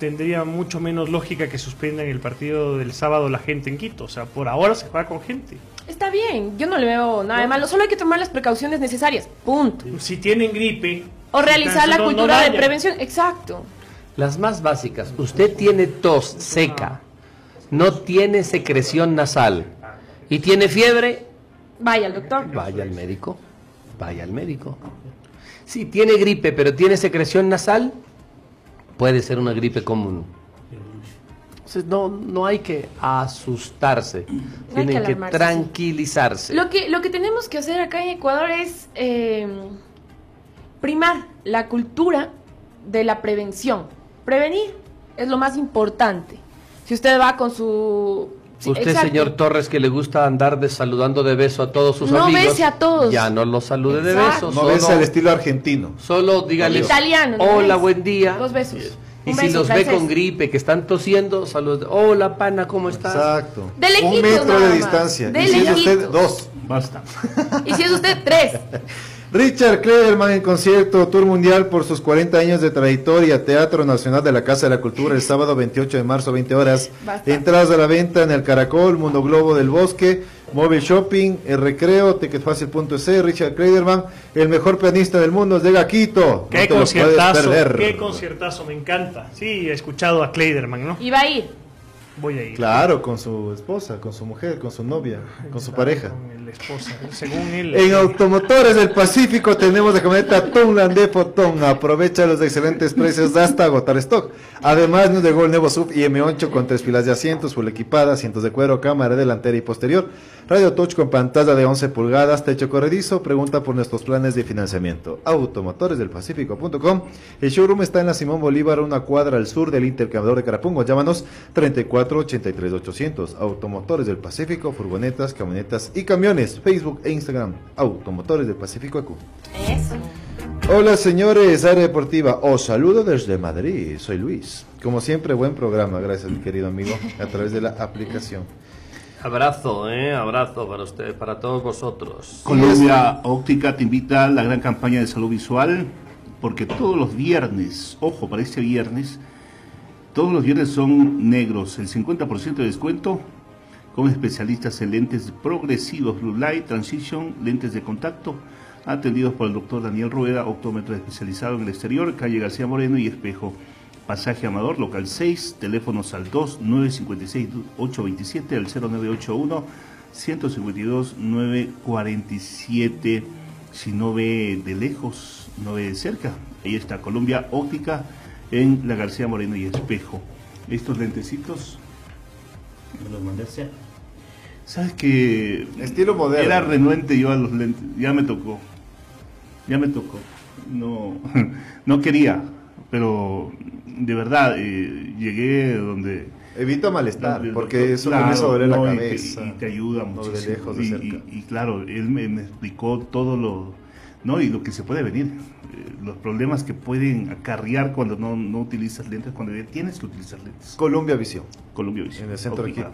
tendría mucho menos lógica que suspendan el partido del sábado la gente en Quito. O sea, por ahora se juega con gente. Está bien, yo no le veo nada de malo, solo hay que tomar las precauciones necesarias. Punto. Si tienen gripe. O realizar la no- no cultura de prevención. Exacto. Las más básicas. Usted tiene tos seca, no tiene secreción nasal y tiene fiebre, Vaya al doctor. vaya al médico. Vaya al médico. Si tiene gripe pero tiene secreción nasal, puede ser una gripe común. Entonces no, no hay que asustarse, tienen que tranquilizarse. Lo que, lo que tenemos que hacer acá en Ecuador es eh, primar la cultura de la prevención. Prevenir es lo más importante. Si usted va con su... sí, Usted, exacto. señor Torres, que le gusta andar de saludando de beso a todos sus No amigos. bese a todos. Ya no los salude de beso. No solo- ves el estilo argentino. Solo dígale Italiano. ¿no hola, buen día. Dos besos. Y Un si beso los ve con gripe, que están tosiendo, salud. Hola, pana, ¿cómo estás? Exacto. De lejitos Un metro nada de distancia. De y si es usted, dos. Basta. Y si es usted, tres. Richard Klederman en concierto Tour Mundial por sus 40 años de trayectoria, Teatro Nacional de la Casa de la Cultura, el sábado 28 de marzo, 20 horas. Basta. Entradas a la venta en el Caracol, Mundo Globo del Bosque, Móvil Shopping, El Recreo, Ticketfacil.es, Richard Klederman, el mejor pianista del mundo, llega a Quito. Qué no conciertazo, qué conciertazo, me encanta. Sí, he escuchado a Kleiderman, ¿no? Y va a ir. Voy a ir. Claro, con su esposa, con su mujer, con su novia, con su pareja. Con la esposa, según él. En Automotores del Pacífico tenemos la camioneta Tunland de Fotón. Aprovecha los excelentes precios hasta agotar stock. Además nos llegó el nuevo SUV IM8 con tres filas de asientos, full equipada, asientos de cuero, cámara delantera y posterior, radio touch con pantalla de 11 pulgadas, techo corredizo. Pregunta por nuestros planes de financiamiento. Automotoresdelpacífico.com. El showroom está en la Simón Bolívar, una cuadra al sur del intercambiador de Carapungo. Llámanos 34 83 800. Automotores del Pacífico, furgonetas, camionetas y camiones. Facebook e Instagram. Automotores del Pacífico. Eso. Hola señores, área deportiva. Os saludo desde Madrid. Soy Luis. Como siempre, buen programa. Gracias, mi querido amigo, a través de la aplicación. Abrazo, eh, abrazo para usted, para todos vosotros. Colombia Óptica te invita a la gran campaña de salud visual porque todos los viernes, ojo, para este viernes, todos los viernes son negros, el 50% de descuento con especialistas en lentes progresivos, Blue Light, Transition, lentes de contacto, atendidos por el doctor Daniel Rueda, optómetro especializado en el exterior, calle García Moreno y Espejo. Pasaje Amador, local 6, teléfonos al 2 956 827 al 0981 152 947. Si no ve de lejos, no ve de cerca. Ahí está Colombia Óptica en la García Moreno y Espejo. Estos lentecitos me los mandé a hacer. ¿Sabes que Estilo moderno. Era renuente yo a los lentes. Ya me tocó. Ya me tocó. No, no quería, pero de verdad eh, llegué donde Evita malestar, donde porque eso comienza a doler la no, y te- cabeza. Y te, ayuda No, de muchísimo. lejos, de y, cerca. y- y claro, él me, me explicó todo lo, no, y lo que se puede venir, eh, los problemas que pueden acarrear cuando no, no utilizas lentes, cuando ya tienes que utilizar lentes. Colombia Visión. Colombia Visión. En el centro de. Quito.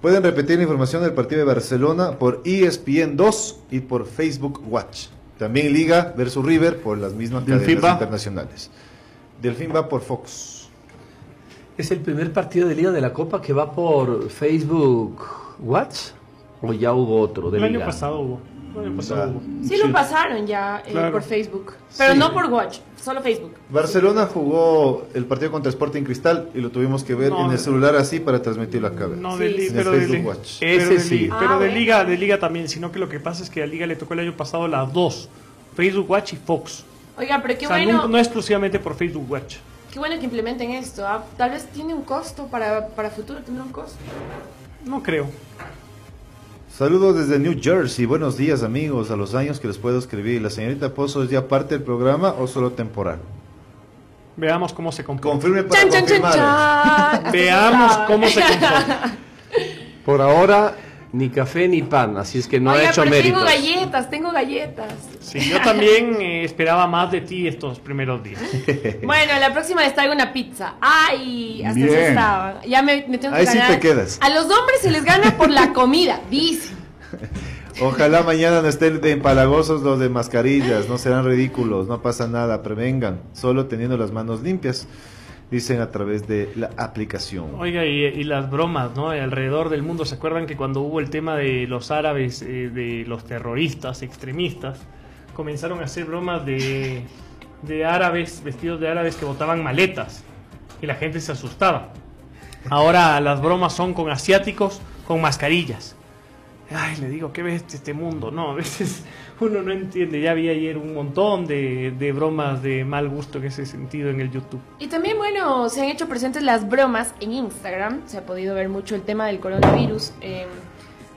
Pueden repetir la información del partido de Barcelona por ESPN 2 y por Facebook Watch. También Liga versus River por las mismas ¿Delfín cadenas va? internacionales. Delfín va por Fox. ¿Es el primer partido de Liga de la Copa que va por Facebook Watch? ¿O ya hubo otro de El año pasado hubo. Hubo. Sí, lo pasaron ya eh, Claro. por Facebook. Pero Sí. no por Watch, solo Facebook. Barcelona jugó el partido contra Sporting Cristal y lo tuvimos que ver No, en el celular así para transmitirlo acá. No, de Sí, li- sí. pero En de, el Facebook li- Watch. pero Ese de sí. li- Ah, pero de liga, de liga también, sino que lo que pasa es que a liga le tocó el año pasado las dos, Facebook Watch y Fox. Oiga, pero qué o sea, bueno, no, no exclusivamente por Facebook Watch. qué bueno que implementen esto. ah. Tal vez tiene un costo para, para futuro, tendrá un costo. No creo. Saludos desde New Jersey. Buenos días, amigos. A los años que les puedo escribir. ¿La señorita Pozo es ya parte del programa o solo temporal? Veamos cómo se comporta. Confirme para Chan, chan, chan. Veamos cómo se comporta. Por ahora, ni café ni pan, así es que no Oiga, ha hecho pero méritos. tengo galletas, tengo galletas. Sí, yo también eh, esperaba más de ti estos primeros días. Bueno, la próxima les traigo una pizza. Ay, hasta eso. Ya me, me tengo que Ahí sí te quedas. A los hombres se les gana por la comida, dicen. Ojalá mañana no estén de empalagosos los de mascarillas. No serán ridículos. No pasa nada. Prevengan. Solo teniendo las manos limpias. Dicen a través de la aplicación. Oiga, y, las bromas, ¿no? Alrededor del mundo, ¿se acuerdan que cuando hubo el tema de los árabes, eh, de los terroristas, extremistas, comenzaron a hacer bromas de, de árabes, vestidos de árabes que botaban maletas y la gente se asustaba. Ahora las bromas son con asiáticos con mascarillas. Ay, le digo, qué bestia este mundo, ¿no? A veces uno no entiende. Ya vi ayer un montón de, de bromas de mal gusto en ese sentido en el YouTube. Y también, bueno, se han hecho presentes las bromas en Instagram. Se ha podido ver mucho el tema del coronavirus. Eh,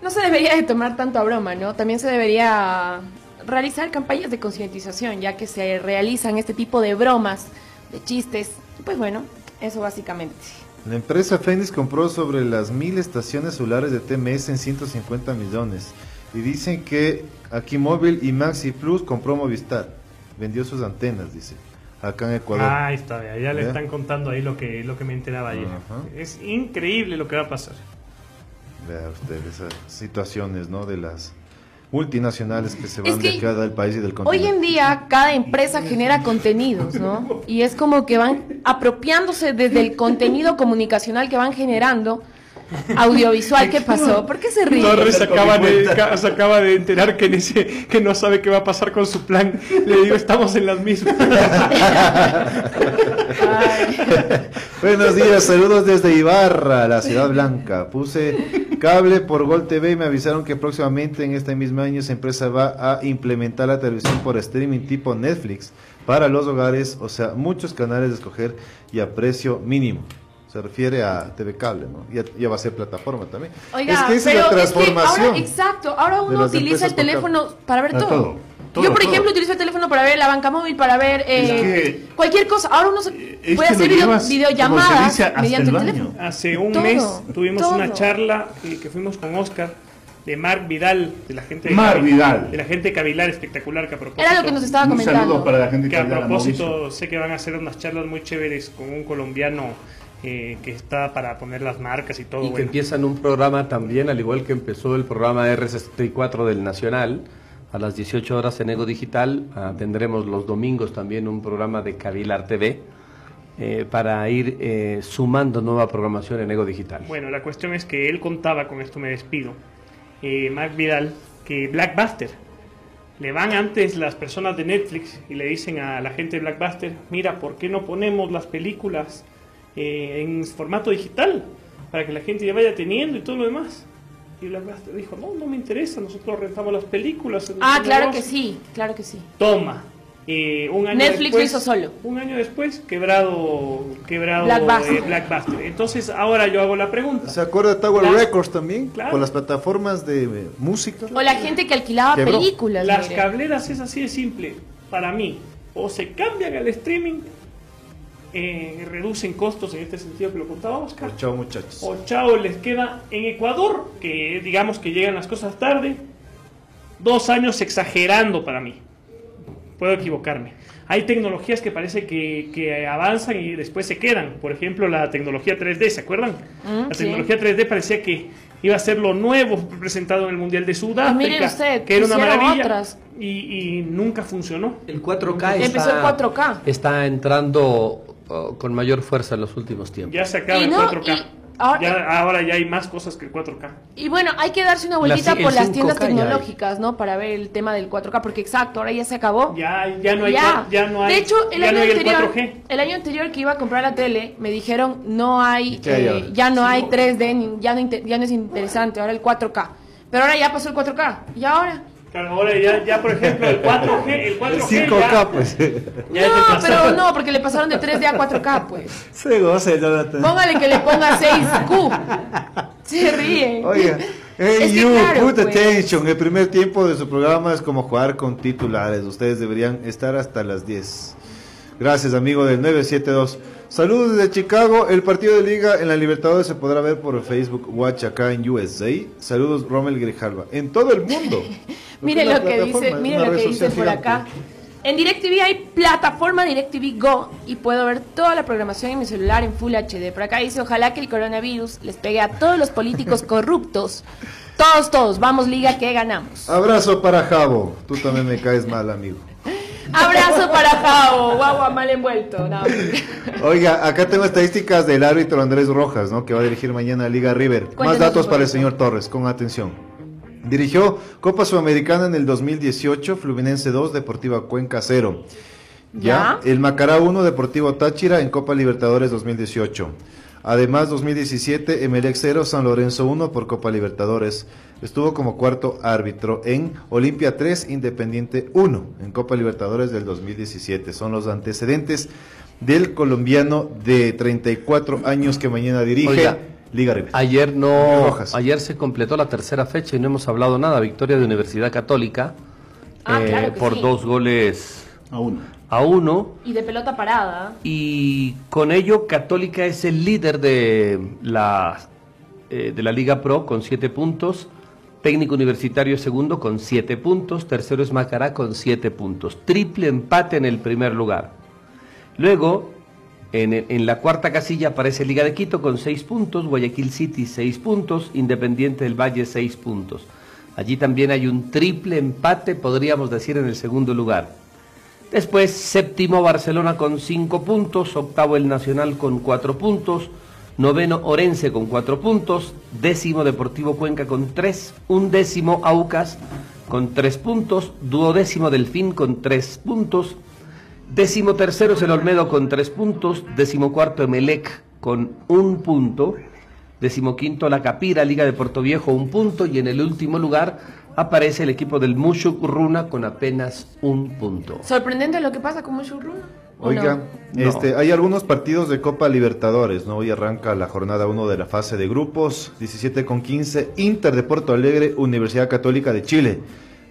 no se debería de tomar tanto a broma, ¿no? También se debería realizar campañas de concientización, ya que se realizan este tipo de bromas, de chistes. Pues bueno, eso básicamente. La empresa Fénix compró sobre las mil estaciones celulares de TMS en 150 millones. Y dicen que aquí Móvil y Maxi Plus compró Movistar. Vendió sus antenas, dice. Acá en Ecuador. Ah, ahí está, ya le están contando ahí lo que, lo que me enteraba ayer. Ajá. Es increíble lo que va a pasar. Vea usted esas situaciones, ¿no? De las multinacionales que se Es van que de acá del país y del Hoy continente. en día cada empresa genera contenidos, ¿no? Y es como que van apropiándose desde el contenido comunicacional que van generando audiovisual. ¿Qué pasó? ¿Por qué se ríe? Torres se acaba, de, ca- se acaba de enterar que, en ese, que no sabe qué va a pasar con su plan. Le digo, estamos en las mismas. Buenos días, saludos desde Ibarra, la ciudad blanca. Puse cable por Gol TV y me avisaron que próximamente en este mismo año esa empresa va a implementar la televisión por streaming tipo Netflix para los hogares, o sea, muchos canales de escoger y a precio mínimo. Se refiere a TV Cable, ¿no? Ya, ya va a ser plataforma también. Oiga, es que esa pero es la es que transformación. ahora, exacto, ahora uno utiliza el teléfono para ver todo. todo, todo, Yo, por todo. ejemplo, utilizo el teléfono para ver la banca móvil, para ver eh, que- cualquier cosa. Ahora uno se es puede hacer video- se videollamadas mediante el teléfono. Hace un Todo, mes tuvimos todo. una charla eh, que fuimos con Oscar de Marc Vidal, de la gente de Cavi- Vidal. de la gente Cavilar espectacular que a propósito Era lo que nos estaba Un comentando. saludo para la gente que que a propósito sé que van a hacer unas charlas muy chéveres con un colombiano eh, que está para poner las marcas y todo. Y que bueno. empiezan un programa también, al igual que empezó el programa R64 del Nacional, a las 18 horas en Ego Digital. Ah, tendremos los domingos también un programa de Cavilar TV eh, para ir eh, sumando nueva programación en Ego Digital. Bueno, la cuestión es que él contaba, con esto me despido, eh, Mark Vidal, que Blackbuster, le van antes las personas de Netflix y le dicen a la gente de Blackbuster, mira, ¿por qué no ponemos las películas eh, en formato digital? Para que la gente ya vaya teniendo y todo lo demás. Y Blackbuster dijo, no, no me interesa, nosotros rentamos las películas. Ah, claro negocio". que sí, claro que sí. Toma. Eh, un año Netflix lo después, hizo solo. Un año después, quebrado, quebrado Blackbuster. eh, Blackbuster. Entonces, ahora yo hago la pregunta. ¿Se acuerda de Tower Records también? Claro. Con las plataformas de eh, música. O la gente que alquilaba Quebró. películas. Las mire. cableras es así de simple. Para mí, o se cambian al streaming, eh, reducen costos en este sentido que lo contaba Oscar, Chao muchachos. o chao les queda en Ecuador, que digamos que llegan las cosas tarde, dos años exagerando para mí. Puedo equivocarme. Hay tecnologías que parece que, que avanzan y después se quedan. Por ejemplo, la tecnología 3D, ¿se acuerdan? Mm, la sí. tecnología 3D parecía que iba a ser lo nuevo presentado en el Mundial de Sudáfrica, mire usted, que era una maravilla otras. Y, y nunca funcionó. El 4K Empezó el 4K. está entrando oh, con mayor fuerza en los últimos tiempos. Ya se acaba Y el no, 4K. y ahora- Ya- ahora ya hay más cosas que el 4K. Y bueno, hay que darse una vueltita La- el por las 5K tiendas tecnológicas, ¿no? Para ver el tema del 4K, porque exacto, ahora ya se acabó. Ya, ya no hay, Ya. ya no hay, de hecho, el ya año no hay el anterior, 4G. el año anterior que iba a comprar la tele, me dijeron no hay, eh, ya no hay 3D, ni- ya no, ya no es interesante, ahora el 4K. Pero ahora ya pasó el 4K. ¿Y ahora? Claro, ahora ya, ya, por ejemplo, el 4G, el 4G 5K, ya, pues. ya no, pero no, porque le pasaron de 3D a 4K, pues. Se goce, Jonathan. Póngale que le ponga 6Q. Se ríen. Oiga, hey Es que you, claro, put pues. attention. El primer tiempo de su programa es como jugar con titulares. Ustedes deberían estar hasta las 10. Gracias, amigo del 972. Saludos desde Chicago. El partido de liga en la Libertadores se podrá ver por Facebook Watch acá en USA. Saludos, Rommel Grijalva. En todo el mundo. Mire lo que dice, mire lo que dice por gigante. acá. En DirecTV hay plataforma DirecTV Go y puedo ver toda la programación en mi celular en Full HD. Por acá dice, ojalá que el coronavirus les pegue a todos los políticos corruptos. Todos, todos, vamos liga que ganamos. Abrazo para Javo. Tú también me caes mal, amigo. Abrazo para Jao, guagua mal envuelto. No, Oiga, acá tengo estadísticas del árbitro Andrés Rojas, ¿no? Que va a dirigir mañana a Liga River. Más datos para el señor Torres, con atención. Dirigió Copa Sudamericana en el 2018, Fluminense 2, Deportiva Cuenca 0. Ya, el Macará 1, Deportivo Táchira en Copa Libertadores 2018. Además, 2017, Emelec 0, San Lorenzo 1 por Copa Libertadores. Estuvo como cuarto árbitro en Olimpia 3, Independiente 1 en Copa Libertadores del 2017. Son los antecedentes del colombiano de 34 años que mañana dirige Oiga, Liga River. Ayer no, Rojas. ayer se completó la tercera fecha y no hemos hablado nada. Victoria de Universidad Católica Ah, eh, claro por sí. dos goles A uno. a uno. Y de pelota parada. Y con ello Católica es el líder de la, eh, de la Liga Pro con siete puntos. Técnico Universitario segundo con siete puntos. Tercero es Macará con siete puntos. Triple empate en el primer lugar. Luego, en, en la cuarta casilla aparece Liga de Quito con seis puntos. Guayaquil City seis puntos. Independiente del Valle seis puntos. Allí también hay un triple empate, podríamos decir, en el segundo lugar. Después, séptimo Barcelona con cinco puntos, octavo el Nacional con cuatro puntos, noveno Orense con cuatro puntos, décimo Deportivo Cuenca con tres, undécimo Aucas con tres puntos, duodécimo Delfín con tres puntos, décimo tercero es el Olmedo con tres puntos, décimo cuarto Emelec con un punto, décimo quinto La Capira, Liga de Puerto Viejo un punto. Y en el último lugar aparece el equipo del Mushuk Runa con apenas un punto. Sorprendente lo que pasa con Mushurruna. ¿o Oiga, no? este, hay algunos partidos de Copa Libertadores, ¿no? Hoy arranca la jornada 1 de la fase de grupos, 17 con 15, Inter de Porto Alegre, Universidad Católica de Chile.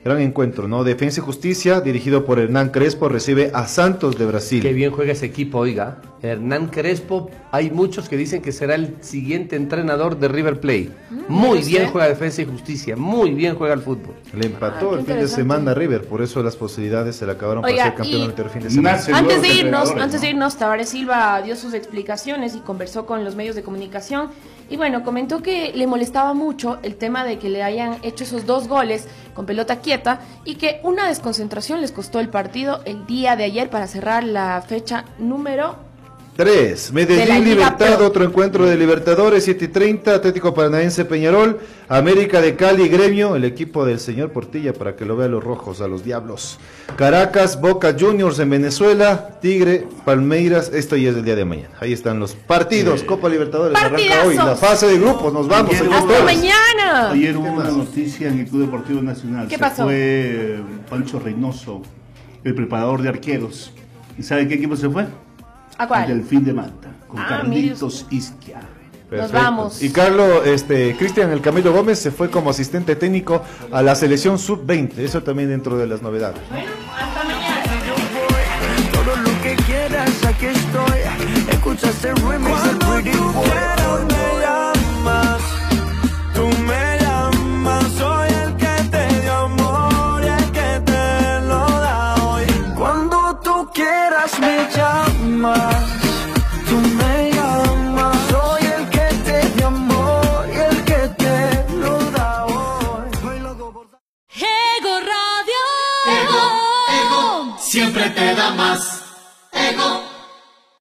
Gran encuentro, ¿no? Defensa y Justicia, dirigido por Hernán Crespo, recibe a Santos de Brasil. Qué bien juega ese equipo, oiga. Hernán Crespo, hay muchos que dicen que será el siguiente entrenador de River Plate. muy ¿y bien juega defensa y justicia, muy bien juega el fútbol. Le empató Ah, el fin de semana a River, por eso las posibilidades se le acabaron Oiga, para ser campeón el fin de semana. Antes de irnos, antes de ¿no? irnos, Tavares Silva dio sus explicaciones y conversó con los medios de comunicación Y bueno, comentó que le molestaba mucho el tema de que le hayan hecho esos dos goles con pelota quieta y que una desconcentración les costó el partido el día de ayer para cerrar la fecha número 3. De la Medellín Libertad, otro encuentro de Libertadores, 7 y 30, Atlético Paranaense Peñarol, América de Cali Gremio, el equipo del señor Portilla para que lo vean los rojos, a los diablos. Caracas, Boca Juniors en Venezuela, Tigre, Palmeiras, esto ya es el día de mañana. Ahí están los partidos, Copa Libertadores arranca hoy, la fase de grupos, nos vamos. Ayer señores. ¡Hasta mañana! Ayer hubo una noticia en el Club Deportivo Nacional. ¿Qué Se pasó? fue eh, Pancho Reynoso, el preparador de arqueros. ¿Y sabe qué equipo se fue? ¿A cuál? El Delfín de Manta, con Ah, Carlitos Isquia. Nos vamos. Y Carlos, este, Cristian El Camilo Gómez se fue como asistente técnico a la selección sub-20, eso también dentro de las novedades. Todo lo que quieras, aquí estoy. Escucha este remix del Pretty Boy. te da más.